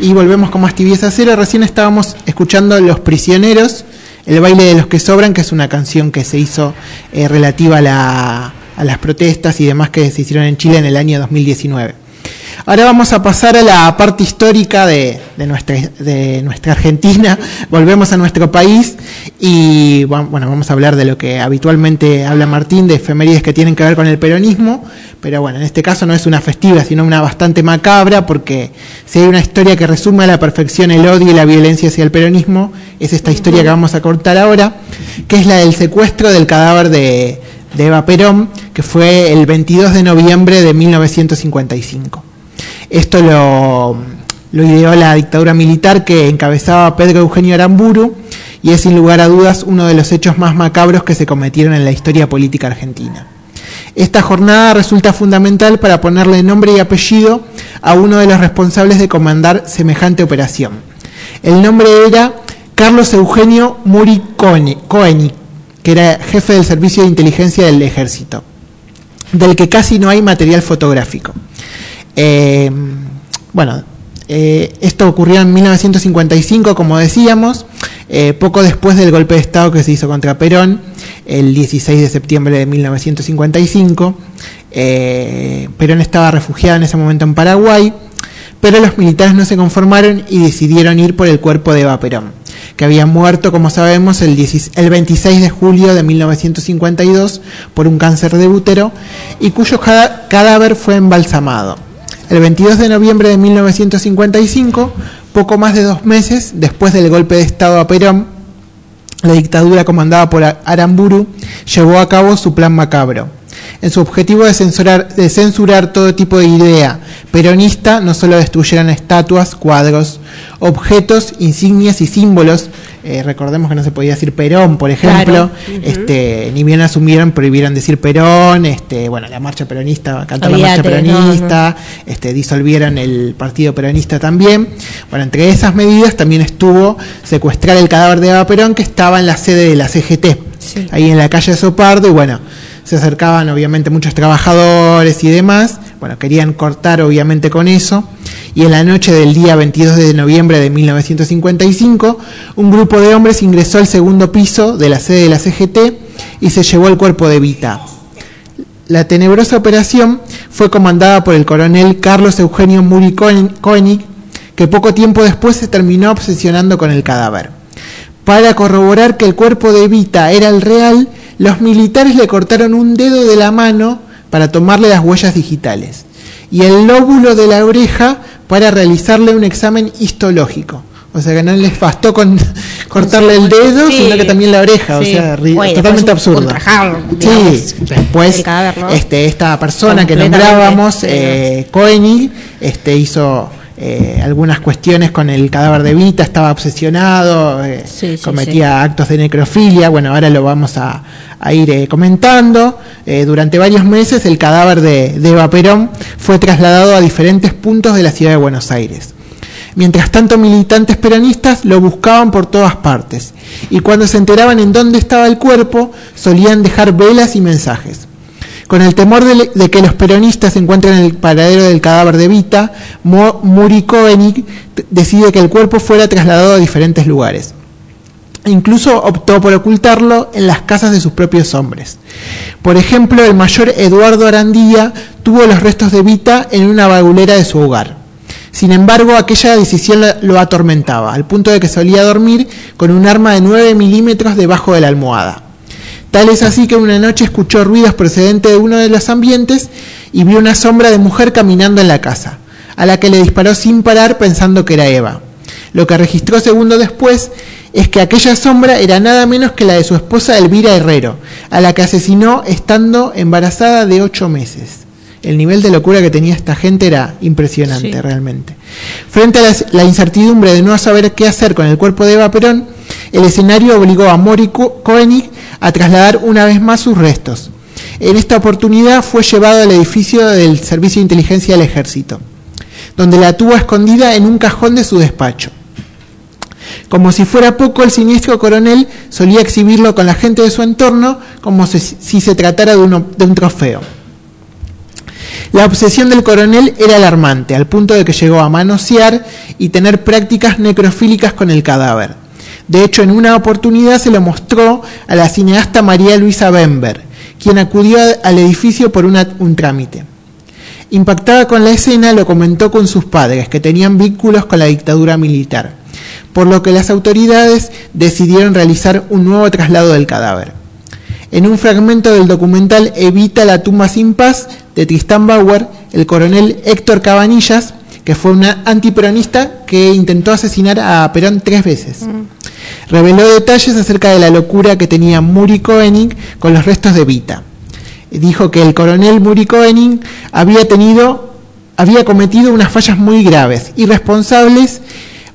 y volvemos con más tibieza cero. Recién estábamos escuchando Los Prisioneros, el baile de los que sobran, que es una canción que se hizo eh, relativa a, la- a las protestas y demás que se hicieron en Chile en el año 2019. Ahora vamos a pasar a la parte histórica de, de nuestra, de nuestra Argentina. Volvemos a nuestro país y bu- bueno, vamos a hablar de lo que habitualmente habla Martín, de efemérides que tienen que ver con el peronismo. Pero bueno, en este caso no es una festiva, sino una bastante macabra, porque si hay una historia que resume a la perfección el odio y la violencia hacia el peronismo, es esta historia que vamos a cortar ahora, que es la del secuestro del cadáver de, de Eva Perón, que fue el 22 de noviembre de 1955. Esto lo, lo ideó la dictadura militar que encabezaba Pedro Eugenio Aramburu y es sin lugar a dudas uno de los hechos más macabros que se cometieron en la historia política argentina. Esta jornada resulta fundamental para ponerle nombre y apellido a uno de los responsables de comandar semejante operación. El nombre era Carlos Eugenio Muri que era jefe del Servicio de Inteligencia del Ejército, del que casi no hay material fotográfico. Eh, bueno, eh, esto ocurrió en 1955, como decíamos, eh, poco después del golpe de Estado que se hizo contra Perón, el 16 de septiembre de 1955. Perón estaba refugiado en ese momento en Paraguay, pero los militares no se conformaron y decidieron ir por el cuerpo de Eva Perón que había muerto, como sabemos, el, 26 de julio de 1952 por un cáncer de útero y cuyo cadáver fue embalsamado. El 22 de noviembre de 1955, poco más de dos meses después del golpe de Estado a Perón, la dictadura comandada por Aramburu llevó a cabo su plan macabro en su objetivo de censurar, de censurar todo tipo de idea peronista, no solo destruyeron estatuas, cuadros, objetos, insignias y símbolos. Eh, recordemos que no se podía decir Perón, por ejemplo. este, ni bien asumieron, prohibieron decir Perón. Este, bueno, la marcha peronista, cantar la marcha peronista. Este, disolvieron el partido peronista también. Bueno, entre esas medidas también estuvo secuestrar el cadáver de Eva Perón, que estaba en la sede de la CGT, ahí en la calle Sopardo. Y bueno, se acercaban obviamente muchos trabajadores y demás, bueno, querían cortar obviamente con eso, y en la noche del día 22 de noviembre de 1955, un grupo de hombres ingresó al segundo piso de la sede de la CGT y se llevó el cuerpo de Vita. La tenebrosa operación fue comandada por el coronel Carlos Eugenio Muri Koenig, que poco tiempo después se terminó obsesionando con el cadáver. Para corroborar que el cuerpo de Vita era el real, los militares le cortaron un dedo de la mano para tomarle las huellas digitales y el lóbulo de la oreja para realizarle un examen histológico. O sea que no les bastó con cortarle el dedo, sino que también la oreja. O sea, totalmente absurdo. Sí, después este, esta persona que nombrábamos, eh, Koenig, este, hizo eh, algunas cuestiones con el cadáver de Vita, estaba obsesionado, eh, cometía actos de necrofilia, bueno, ahora lo vamos a, ir eh, comentando. durante varios meses el cadáver de, Eva Perón fue trasladado a diferentes puntos de la ciudad de Buenos Aires. Mientras tanto, militantes peronistas lo buscaban por todas partes y cuando se enteraban en dónde estaba el cuerpo, solían dejar velas y mensajes. Con el temor de, que los peronistas encuentren el paradero del cadáver de Vita, Muri Koenig decide que el cuerpo fuera trasladado a diferentes lugares. Incluso optó por ocultarlo en las casas de sus propios hombres. Por ejemplo, el mayor Eduardo Arandía tuvo los restos de Vita en una bagulera de su hogar. Sin embargo, aquella decisión lo atormentaba, al punto de que solía dormir con un arma de 9 milímetros debajo de la almohada. Tal es así que una noche escuchó ruidos procedentes de uno de los ambientes y vio una sombra de mujer caminando en la casa, a la que le disparó sin parar pensando que era Eva. Lo que registró segundo después es que aquella sombra era nada menos que la de su esposa Elvira Herrero, a la que asesinó estando embarazada de ocho meses. El nivel de locura que tenía esta gente era impresionante realmente. Frente a la, incertidumbre de no saber qué hacer con el cuerpo de Eva Perón, el escenario obligó a Mori Koenig a trasladar una vez más sus restos. En esta oportunidad fue llevado al edificio del Servicio de Inteligencia del Ejército, donde la tuvo escondida en un cajón de su despacho. Como si fuera poco, el siniestro coronel solía exhibirlo con la gente de su entorno como si, se tratara de, de un trofeo. La obsesión del coronel era alarmante, al punto de que llegó a manosear y tener prácticas necrofílicas con el cadáver. De hecho, en una oportunidad se lo mostró a la cineasta María Luisa Bember, quien acudió al edificio por un trámite. Impactada con la escena, lo comentó con sus padres, que tenían vínculos con la dictadura militar, por lo que las autoridades decidieron realizar un nuevo traslado del cadáver. En un fragmento del documental Evita la tumba sin paz de Tristan Bauer, el coronel Héctor Cabanillas, que fue una antiperonista que intentó asesinar a Perón tres veces. Mm reveló detalles acerca de la locura que tenía Muri Koenig con los restos de Vita. Dijo que el coronel Muri Koenig había tenido había cometido unas fallas muy graves, irresponsables,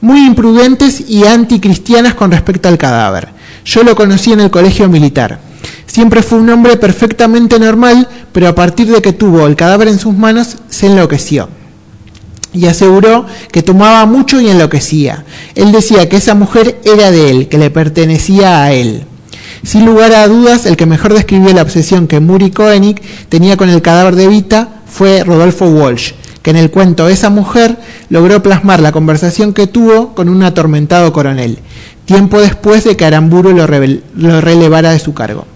muy imprudentes y anticristianas con respecto al cadáver. Yo lo conocí en el colegio militar. Siempre fue un hombre perfectamente normal, pero a partir de que tuvo el cadáver en sus manos, se enloqueció. Y aseguró que tomaba mucho y enloquecía. Él decía que esa mujer era de él, que le pertenecía a él. Sin lugar a dudas, el que mejor describió la obsesión que Muri Koenig tenía con el cadáver de Vita fue Rodolfo Walsh, que en el cuento Esa mujer logró plasmar la conversación que tuvo con un atormentado coronel, tiempo después de que Aramburu lo, relevara de su cargo.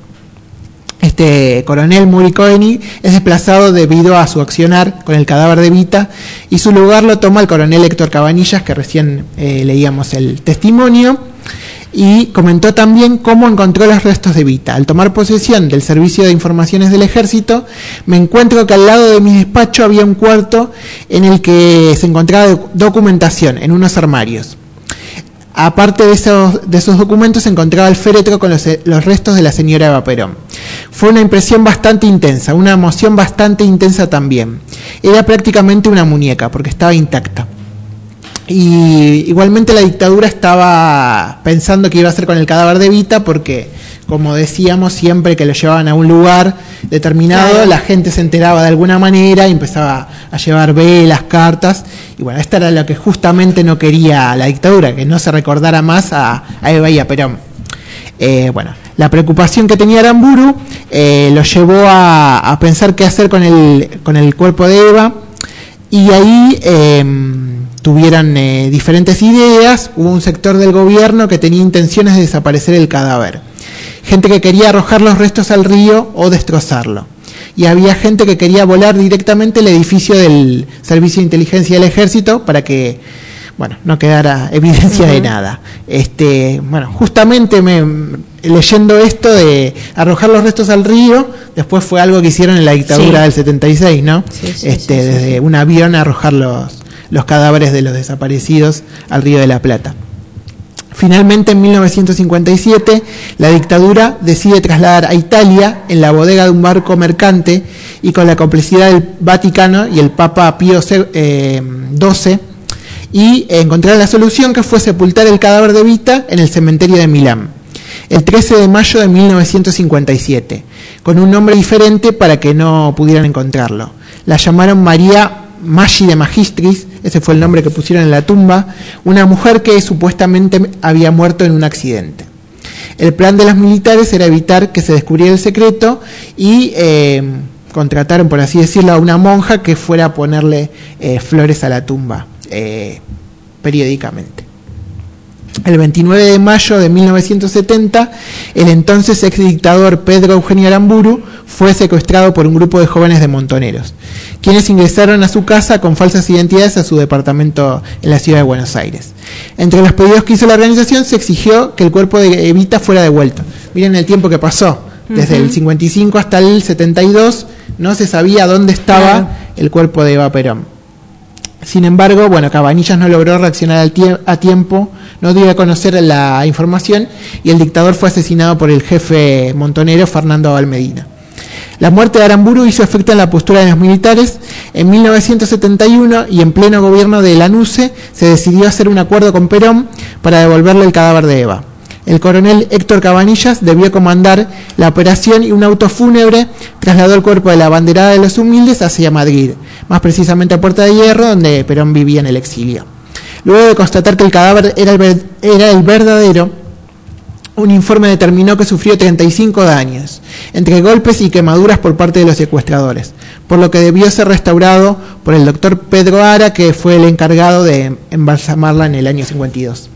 Este coronel Muri Koenig es desplazado debido a su accionar con el cadáver de Vita y su lugar lo toma el coronel Héctor Cabanillas, que recién eh, leíamos el testimonio, y comentó también cómo encontró los restos de Vita. Al tomar posesión del Servicio de Informaciones del Ejército, me encuentro que al lado de mi despacho había un cuarto en el que se encontraba doc- documentación en unos armarios. Aparte de esos, de esos documentos, se encontraba el féretro con los, los restos de la señora Eva Perón. Fue una impresión bastante intensa, una emoción bastante intensa también. Era prácticamente una muñeca, porque estaba intacta. Y igualmente la dictadura estaba pensando qué iba a hacer con el cadáver de Vita, porque, como decíamos, siempre que lo llevaban a un lugar determinado, Claro. la gente se enteraba de alguna manera y empezaba a llevar velas, cartas. Y bueno, esto era lo que justamente no quería la dictadura, que no se recordara más a, a Eva y a Perón. Eh, bueno, la preocupación que tenía Aramburu eh, lo llevó a, a pensar qué hacer con el, con el cuerpo de Eva y ahí eh, tuvieron eh, diferentes ideas. Hubo un sector del gobierno que tenía intenciones de desaparecer el cadáver. Gente que quería arrojar los restos al río o destrozarlo. Y había gente que quería volar directamente el edificio del Servicio de Inteligencia del Ejército para que bueno, no quedara evidencia de nada. Este, bueno, justamente me, leyendo esto de arrojar los restos al río, después fue algo que hicieron en la dictadura Sí. del 76, ¿no? Sí, sí, este, desde un avión arrojar los, los cadáveres de los desaparecidos al río de la Plata. Finalmente, en 1957, la dictadura decide trasladar a Italia en la bodega de un barco mercante y con la complicidad del Vaticano y el Papa Pío eh, XII, y encontrar la solución que fue sepultar el cadáver de Vita en el cementerio de Milán, el 13 de mayo de 1957, con un nombre diferente para que no pudieran encontrarlo. La llamaron María Maggi de Magistris, ese fue el nombre que pusieron en la tumba, una mujer que supuestamente había muerto en un accidente. El plan de los militares era evitar que se descubriera el secreto y eh, contrataron, por así decirlo, a una monja que fuera a ponerle eh, flores a la tumba eh, periódicamente. El 29 de mayo de 1970, el entonces ex dictador Pedro Eugenio Aramburu fue secuestrado por un grupo de jóvenes de montoneros, quienes ingresaron a su casa con falsas identidades a su departamento en la ciudad de Buenos Aires. Entre los pedidos que hizo la organización se exigió que el cuerpo de Evita fuera devuelto. Miren el tiempo que pasó, desde el 55 hasta el 72, no se sabía dónde estaba el cuerpo de Eva Perón. Sin embargo, bueno, Cabanillas no logró reaccionar a tiempo, no dio a conocer la información y el dictador fue asesinado por el jefe montonero Fernando Valmedina. La muerte de Aramburu hizo efecto en la postura de los militares. En 1971 y en pleno gobierno de Lanusse se decidió hacer un acuerdo con Perón para devolverle el cadáver de Eva. El coronel Héctor Cabanillas debió comandar la operación y un auto fúnebre trasladó el cuerpo de la banderada de los humildes hacia Madrid, más precisamente a Puerta de Hierro, donde Perón vivía en el exilio. Luego de constatar que el cadáver era el, era el verdadero, un informe determinó que sufrió 35 daños, entre golpes y quemaduras por parte de los secuestradores, por lo que debió ser restaurado por el doctor Pedro Ara, que fue el encargado de embalsamarla en el año 52.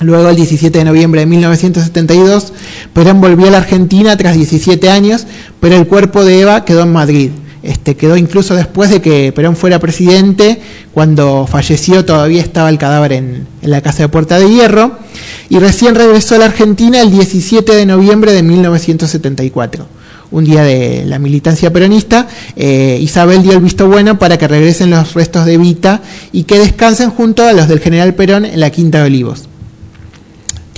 Luego, el 17 de noviembre de 1972, Perón volvió a la Argentina tras 17 años, pero el cuerpo de Eva quedó en Madrid. Este, quedó incluso después de que Perón fuera presidente, cuando falleció todavía estaba el cadáver en, la casa de Puerta de Hierro, y recién regresó a la Argentina el 17 de noviembre de 1974 un día de la militancia peronista, eh, Isabel dio el visto bueno para que regresen los restos de Vita y que descansen junto a los del general Perón en la Quinta de Olivos.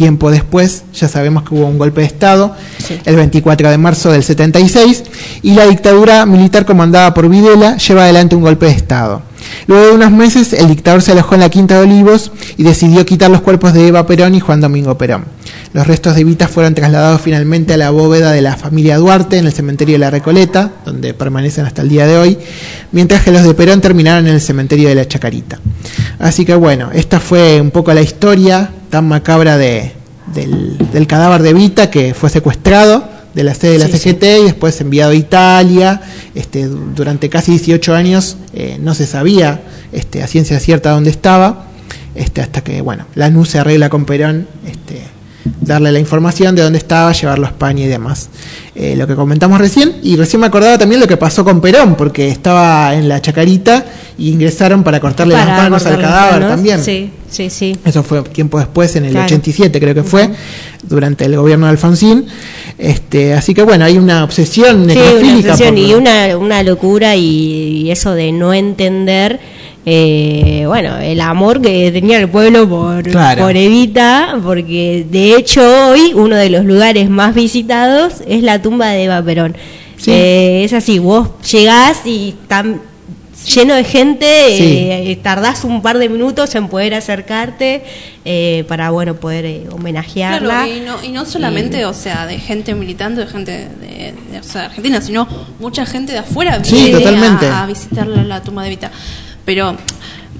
Tiempo después, ya sabemos que hubo un golpe de Estado, el 24 de marzo del 76, y la dictadura militar comandada por Videla lleva adelante un golpe de Estado. Luego de unos meses, el dictador se alojó en la Quinta de Olivos y decidió quitar los cuerpos de Eva Perón y Juan Domingo Perón. Los restos de Evita fueron trasladados finalmente a la bóveda de la familia Duarte en el cementerio de la Recoleta, donde permanecen hasta el día de hoy, mientras que los de Perón terminaron en el cementerio de la Chacarita. Así que bueno, esta fue un poco la historia tan macabra de, del, del cadáver de Evita que fue secuestrado de la sede de la Sí, CGT y después enviado a Italia. Este, du- durante casi 18 años eh, no se sabía este, a ciencia cierta dónde estaba, este, hasta que bueno, la NU se arregla con Perón, este, darle la información de dónde estaba, llevarlo a España y demás. Eh, lo que comentamos recién, y recién me acordaba también lo que pasó con Perón, porque estaba en la chacarita y ingresaron para cortarle las manos al cadáver manos. también. Sí, sí, sí. Eso fue tiempo después, en el Claro. 87 creo que fue, durante el gobierno de Alfonsín. Este, así que bueno, hay una obsesión Sí, una necrofílica. obsesión por- y una, una locura y, y eso de no entender, eh, bueno, el amor que tenía el pueblo por, Claro. por Evita, porque de hecho hoy uno de los lugares más visitados es la tumba de Eva Perón. Sí. Eh, es así, vos llegás y están lleno de gente, Sí. eh, tardás un par de minutos en poder acercarte eh, para, bueno, poder eh, homenajearla. Claro, y no, y no solamente, o sea, de gente militante, de gente de, de- o sea, de Argentina, sino mucha gente de afuera Sí, viene a, a visitar la, la tumba de Evita. Pero,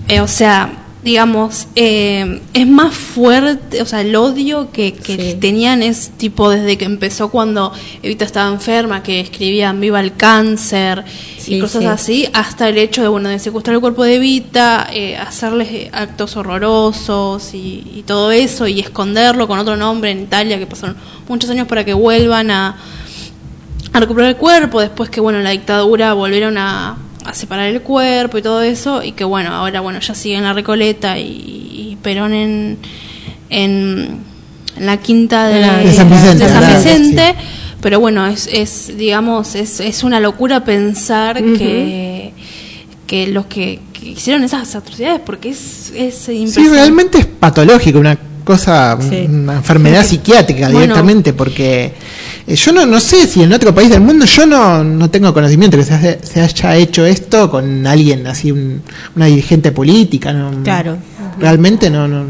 eh, o sea, digamos, eh, es más fuerte, o sea, el odio que, que Sí. tenían es tipo desde que empezó cuando Evita estaba enferma, que escribían viva el cáncer Sí, y cosas sí. así, hasta el hecho de, bueno, de secuestrar el cuerpo de Evita, eh, hacerles eh, actos horrorosos y, y todo eso, y esconderlo con otro nombre en Italia, que pasaron muchos años para que vuelvan a, a recuperar el cuerpo, después que, bueno, la dictadura volvieron a, a separar el cuerpo y todo eso, y que, bueno, ahora, bueno, ya siguen la Recoleta y, y Perón en, en, en la quinta de, De San Vicente, de San pero bueno, es, es digamos, es, es una locura pensar que, que los que, que hicieron esas atrocidades, porque es, es Sí, impresionante. realmente es patológico, una cosa, Sí. una enfermedad psiquiátrica Bueno. directamente, porque yo no, no sé si en otro país del mundo, yo no, no tengo conocimiento que se, hace- se haya hecho esto con alguien así, un- una dirigente política. No, Claro. Realmente no, no,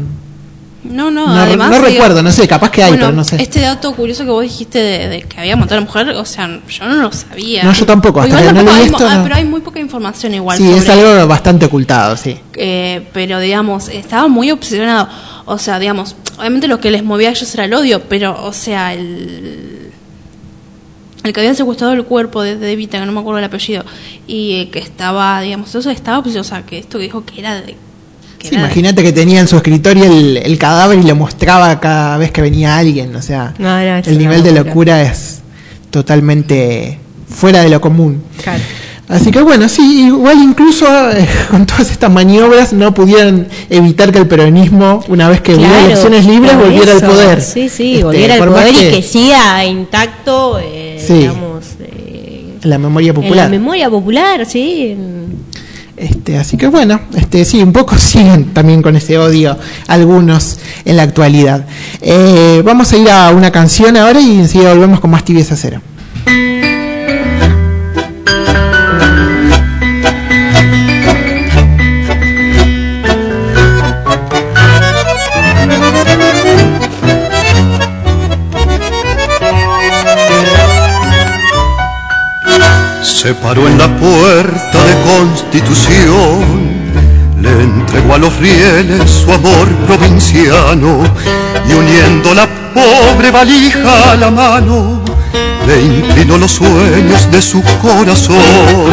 No, no, no, además. no digo, recuerdo, no sé, capaz que hay, bueno, pero no sé. Este dato curioso que vos dijiste de, de que había matado a la mujer, o sea, yo no lo sabía. No, yo tampoco, hasta que no tampoco leí hay, esto, ah, no. pero hay muy poca información igual sí, sobre es algo bastante ocultado, sí. Eh, pero digamos, estaba muy obsesionado. O sea, digamos, obviamente lo que les movía a ellos era el odio, pero, o sea, el, el que habían secuestrado el cuerpo de, de Evita, que no me acuerdo el apellido, y eh, que estaba, digamos, eso estaba obsesionado, o sea, que esto que dijo que era de. Que Sí, imagínate que tenía en su escritorio el, el cadáver y lo mostraba cada vez que venía alguien, o sea, No, el nivel de locura. locura es totalmente fuera de lo común. Claro. Así que bueno, sí, igual incluso eh, con todas estas maniobras no pudieron evitar que el peronismo, una vez que hubo Claro, elecciones libres, volviera al poder. Sí, sí, Este, volviera al poder y que siga intacto, eh, Sí. digamos, eh, la memoria en la popular. memoria popular, sí. Este, así que bueno, este, sí, un poco siguen también con ese odio algunos en la actualidad. Eh, vamos a ir a una canción ahora y enseguida volvemos con más tibieza cero. Se paró en la puerta de Constitución, le entregó a los rieles su amor provinciano y uniendo la pobre valija a la mano, le inclinó los sueños de su corazón.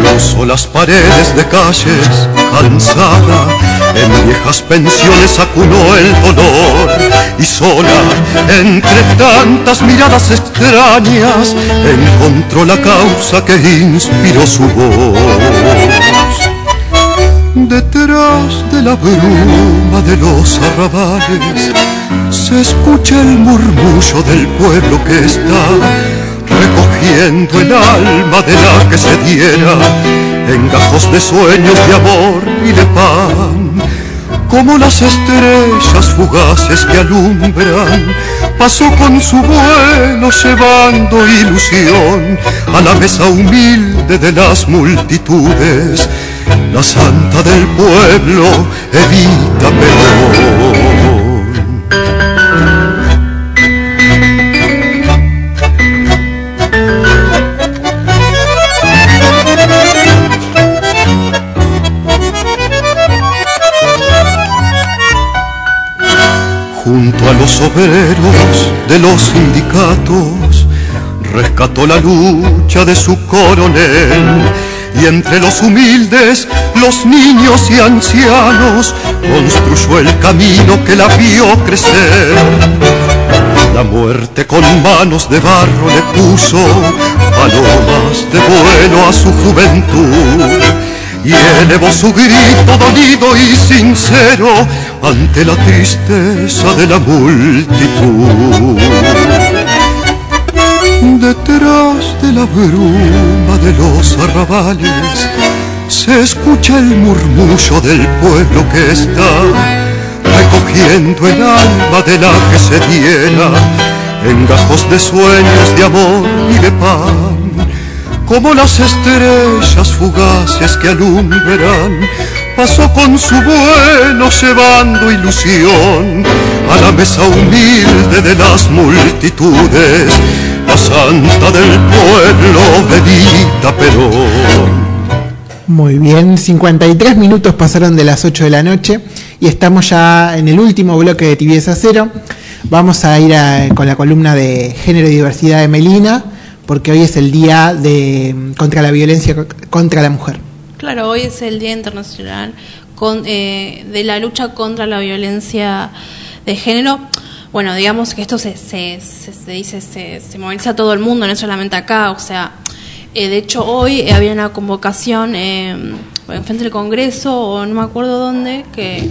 Cruzó las paredes de calles cansada, en viejas pensiones acunó el dolor y sola, entre tantas miradas extrañas, encontró la causa que inspiró su voz. Detrás de la bruma de los arrabales se escucha el murmullo del pueblo que está recogiendo el alma de la que se diera en gajos de sueños de amor y de pan. Como las estrellas fugaces que alumbran, pasó con su vuelo llevando ilusión a la mesa humilde de las multitudes la santa del pueblo, Evita Perón. Obreros de los sindicatos, rescató la lucha de su coronel y entre los humildes, los niños y ancianos, construyó el camino que la vio crecer. La muerte con manos de barro le puso palomas de vuelo a su juventud y elevó su grito dolido y sincero ante la tristeza de la multitud. Detrás de la bruma de los arrabales se escucha el murmullo del pueblo que está recogiendo el alma de la que se diera en gajos de sueños de amor y de pan, como las estrellas fugaces que alumbran pasó con su vuelo llevando ilusión a la mesa humilde de las multitudes, la santa del pueblo, Benita Perón. Muy bien, 53 minutos pasaron de las 8 de la noche y estamos ya en el último bloque de Tibieza Cero. Vamos a ir a- con la columna de género y diversidad de Melina, porque hoy es el día de, contra la violencia co- contra la mujer. Claro, hoy es el Día Internacional con- eh, de la lucha contra la violencia de género. Bueno, digamos que esto se, se, se- se dice, se, se moviliza a todo el mundo, no solamente acá. O sea, eh, de hecho hoy había una convocación eh, en frente del Congreso, o no me acuerdo dónde, que...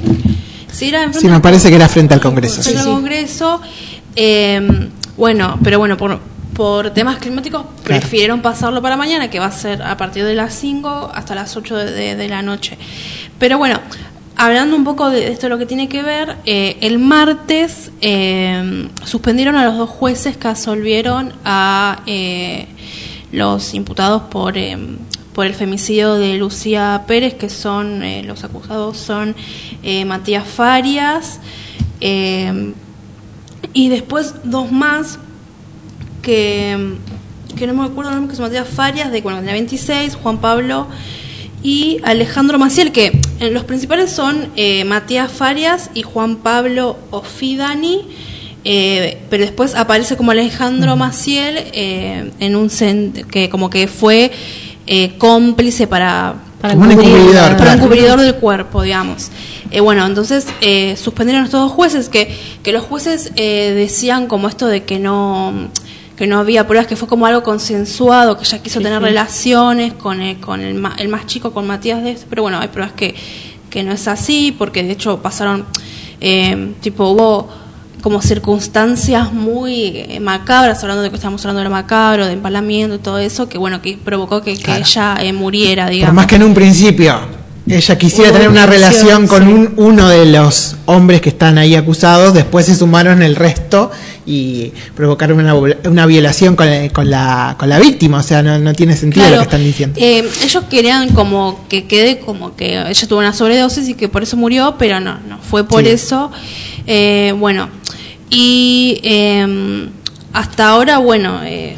Sí, era enfrente Sí, me parece que era frente al Congreso. frente sí. al Congreso. eh, bueno, pero bueno, por, por temas climáticos prefirieron pasarlo para mañana, que va a ser a partir de las 5 hasta las 8 de, de- de la noche. Pero bueno, hablando un poco de esto, lo que tiene que ver, eh, el martes eh, suspendieron a los dos jueces que absolvieron a eh, los imputados por... por el femicidio de Lucía Pérez, que son los acusados son Matías Farias, y después dos más que, que no me acuerdo el nombre, que son Matías Farias, de bueno, tenía 26, Juan Pablo y Alejandro Maciel, que eh, los principales son eh, Matías Farias y Juan Pablo Ofidani, eh, pero después aparece como Alejandro Maciel eh, en un que como que fue cómplice para Para un encubridor, para un claro. cubridor del cuerpo, digamos. Eh, bueno, entonces eh, suspendieron a estos dos jueces, que, que los jueces eh, decían como esto de que no que no había pruebas, que fue como algo consensuado, que ella quiso Sí, tener sí. relaciones con el, con el, ma- el más chico, con Matías de pero bueno, hay pruebas que, que no es así, porque de hecho pasaron, eh, tipo, hubo como circunstancias muy eh, macabras, hablando de que estamos hablando de lo macabro, de empalamiento y todo eso, que bueno, que provocó que, que Claro. ella eh, muriera, Por digamos. más que en un principio ella quisiera tener una relación, con un- uno de los hombres que están ahí acusados, después se sumaron el resto y provocaron una, una violación con, la- con la, con la víctima, o sea, no, no tiene sentido lo que están diciendo. Eh, ellos querían como que quede como que ella tuvo una sobredosis y que por eso murió, pero no, no fue por Sí. eso. Eh, bueno, y eh, hasta ahora, bueno, eh,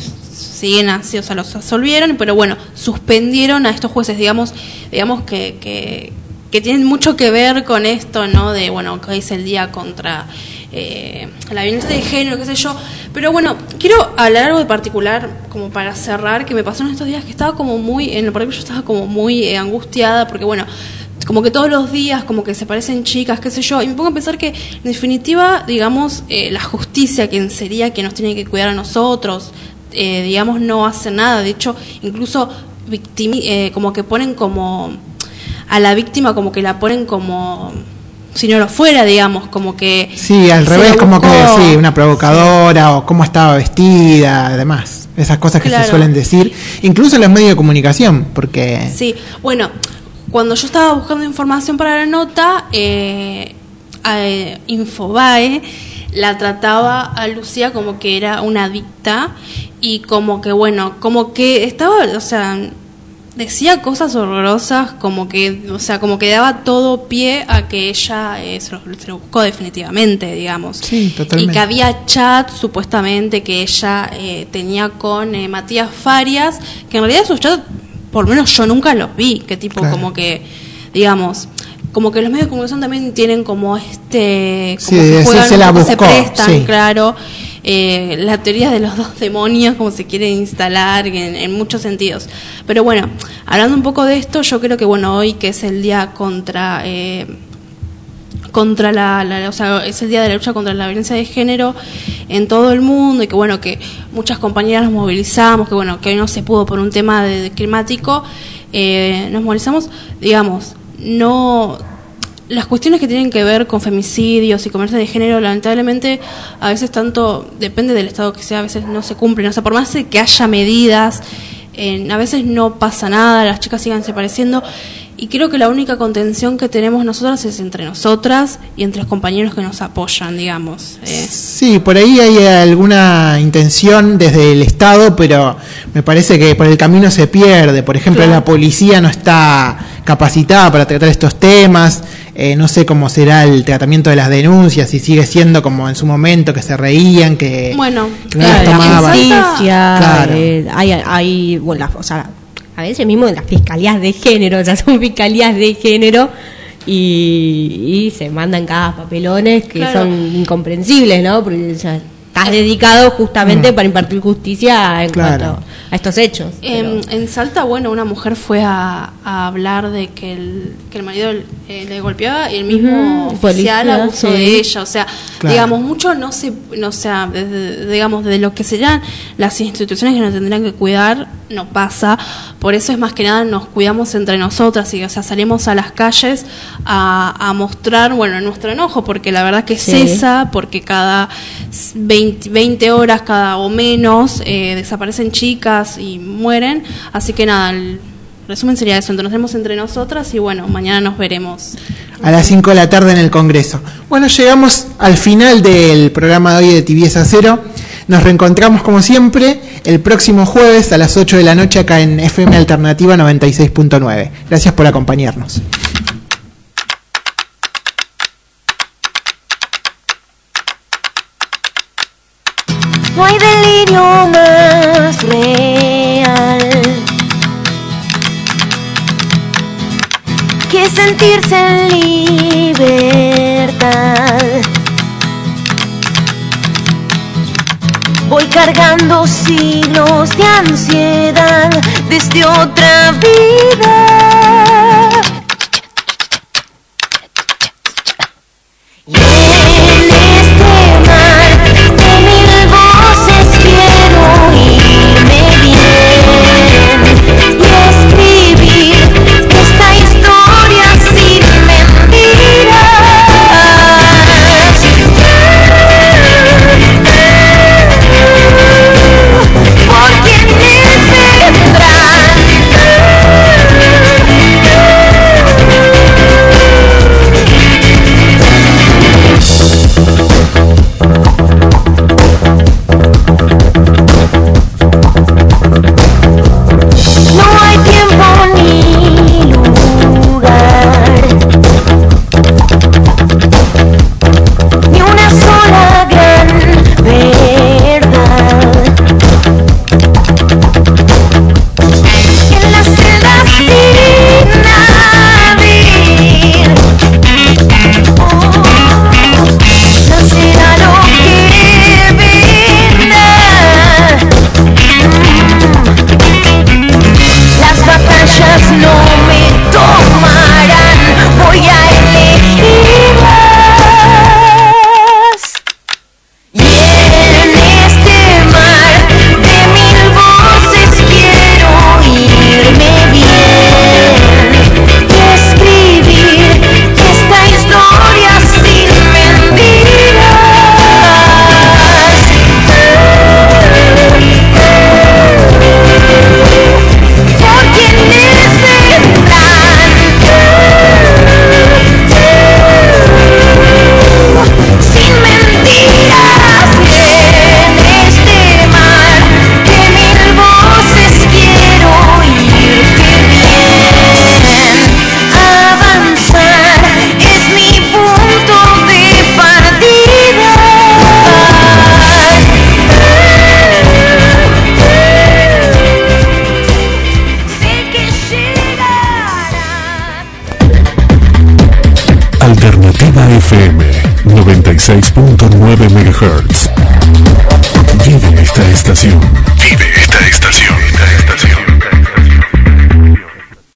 siguen así, o sea, los absolvieron, pero bueno, suspendieron a estos jueces, digamos, digamos que, que, que tienen mucho que ver con esto, ¿no? De, bueno, que es el día contra eh, la violencia de género, qué sé yo. Pero bueno, quiero hablar algo de particular, como para cerrar, que me pasó en estos días, que estaba como muy, en lo particular yo estaba como muy eh, angustiada, porque bueno, como que todos los días como que se parecen chicas, qué sé yo, y me pongo a pensar que en definitiva, digamos, eh, la justicia, quien sería quien nos tiene que cuidar a nosotros, eh, digamos, no hace nada, de hecho, incluso victimi eh, como que ponen como a la víctima como que la ponen como si no lo fuera, digamos, como que Sí, al revés, como que sí, una provocadora o cómo estaba vestida, además, esas cosas que Claro. se suelen decir, incluso en los medios de comunicación, porque Sí, bueno, cuando yo estaba buscando información para la nota, eh, eh, Infobae la trataba a Lucía como que era una adicta y como que, bueno, como que estaba, o sea, decía cosas horrorosas, como que, o sea, como que daba todo pie a que ella eh, se, lo, se lo buscó definitivamente, digamos. Sí, Y totalmente. que había chat supuestamente que ella eh, tenía con eh, Matías Farias, que en realidad esos chats, por lo menos yo nunca los vi, que tipo Claro. como que, digamos, como que los medios de comunicación también tienen como este, como Sí, que sí, juegan se la poco, se buscó, prestan, sí. claro, eh, la teoría de los dos demonios, como se quiere instalar en, en muchos sentidos. Pero bueno, hablando un poco de esto, yo creo que bueno, hoy que es el día contra... eh, contra la, la- o sea, es el día de la lucha contra la violencia de género en todo el mundo y que bueno que muchas compañeras nos movilizamos que bueno que hoy no se pudo por un tema de, de climático eh, nos movilizamos digamos no las cuestiones que tienen que ver con femicidios y comercio de género lamentablemente a veces tanto depende del estado que sea a veces no se cumplen. O sea por más que haya medidas eh, a veces no pasa nada las chicas sigan desapareciendo y creo que la única contención que tenemos nosotras es entre nosotras y entre los compañeros que nos apoyan, digamos. Eh, Sí, por ahí hay alguna intención desde el Estado, pero me parece que por el camino se pierde. Por ejemplo, Claro. la policía no está capacitada para tratar estos temas. Eh, no sé cómo será el tratamiento de las denuncias, si sigue siendo como en su momento, que se reían, que, bueno, que no las tomaban. Justicia, Claro. eh, hay, hay, bueno, la- o sea, a veces mismo en las fiscalías de género, o sea, son fiscalías de género y, y se mandan cada papelones que Claro. son incomprensibles, ¿no? Porque ya estás dedicado justamente para impartir justicia en Mm. Claro. cuanto a estos hechos. En, pero- en Salta, bueno, una mujer fue a, a hablar de que el, que el marido eh, le golpeaba y el mismo Ujú, oficial policía, abusó sí. de ella. O sea, Claro. digamos, mucho no se, no, sea, desde- digamos, de lo que serían las instituciones que nos tendrían que cuidar, no pasa. Por eso es más que nada nos cuidamos entre nosotras y, o sea, salimos a las calles a, a mostrar, bueno, nuestro enojo, porque la verdad que Sí. cesa, porque cada 20, 20 horas cada o menos eh, desaparecen chicas y mueren. Así que nada, el resumen sería eso, nos vemos entre nosotras y bueno, mañana nos veremos. a las 5 de la tarde en el Congreso. Bueno, llegamos al final del programa de hoy de Tibieza Cero. Nos reencontramos como siempre el próximo jueves a las 8 de la noche acá en FM Alternativa 96.9. Gracias por acompañarnos. No hay delirio más real que sentirse en libertad. Voy cargando siglos de ansiedad desde otra vida.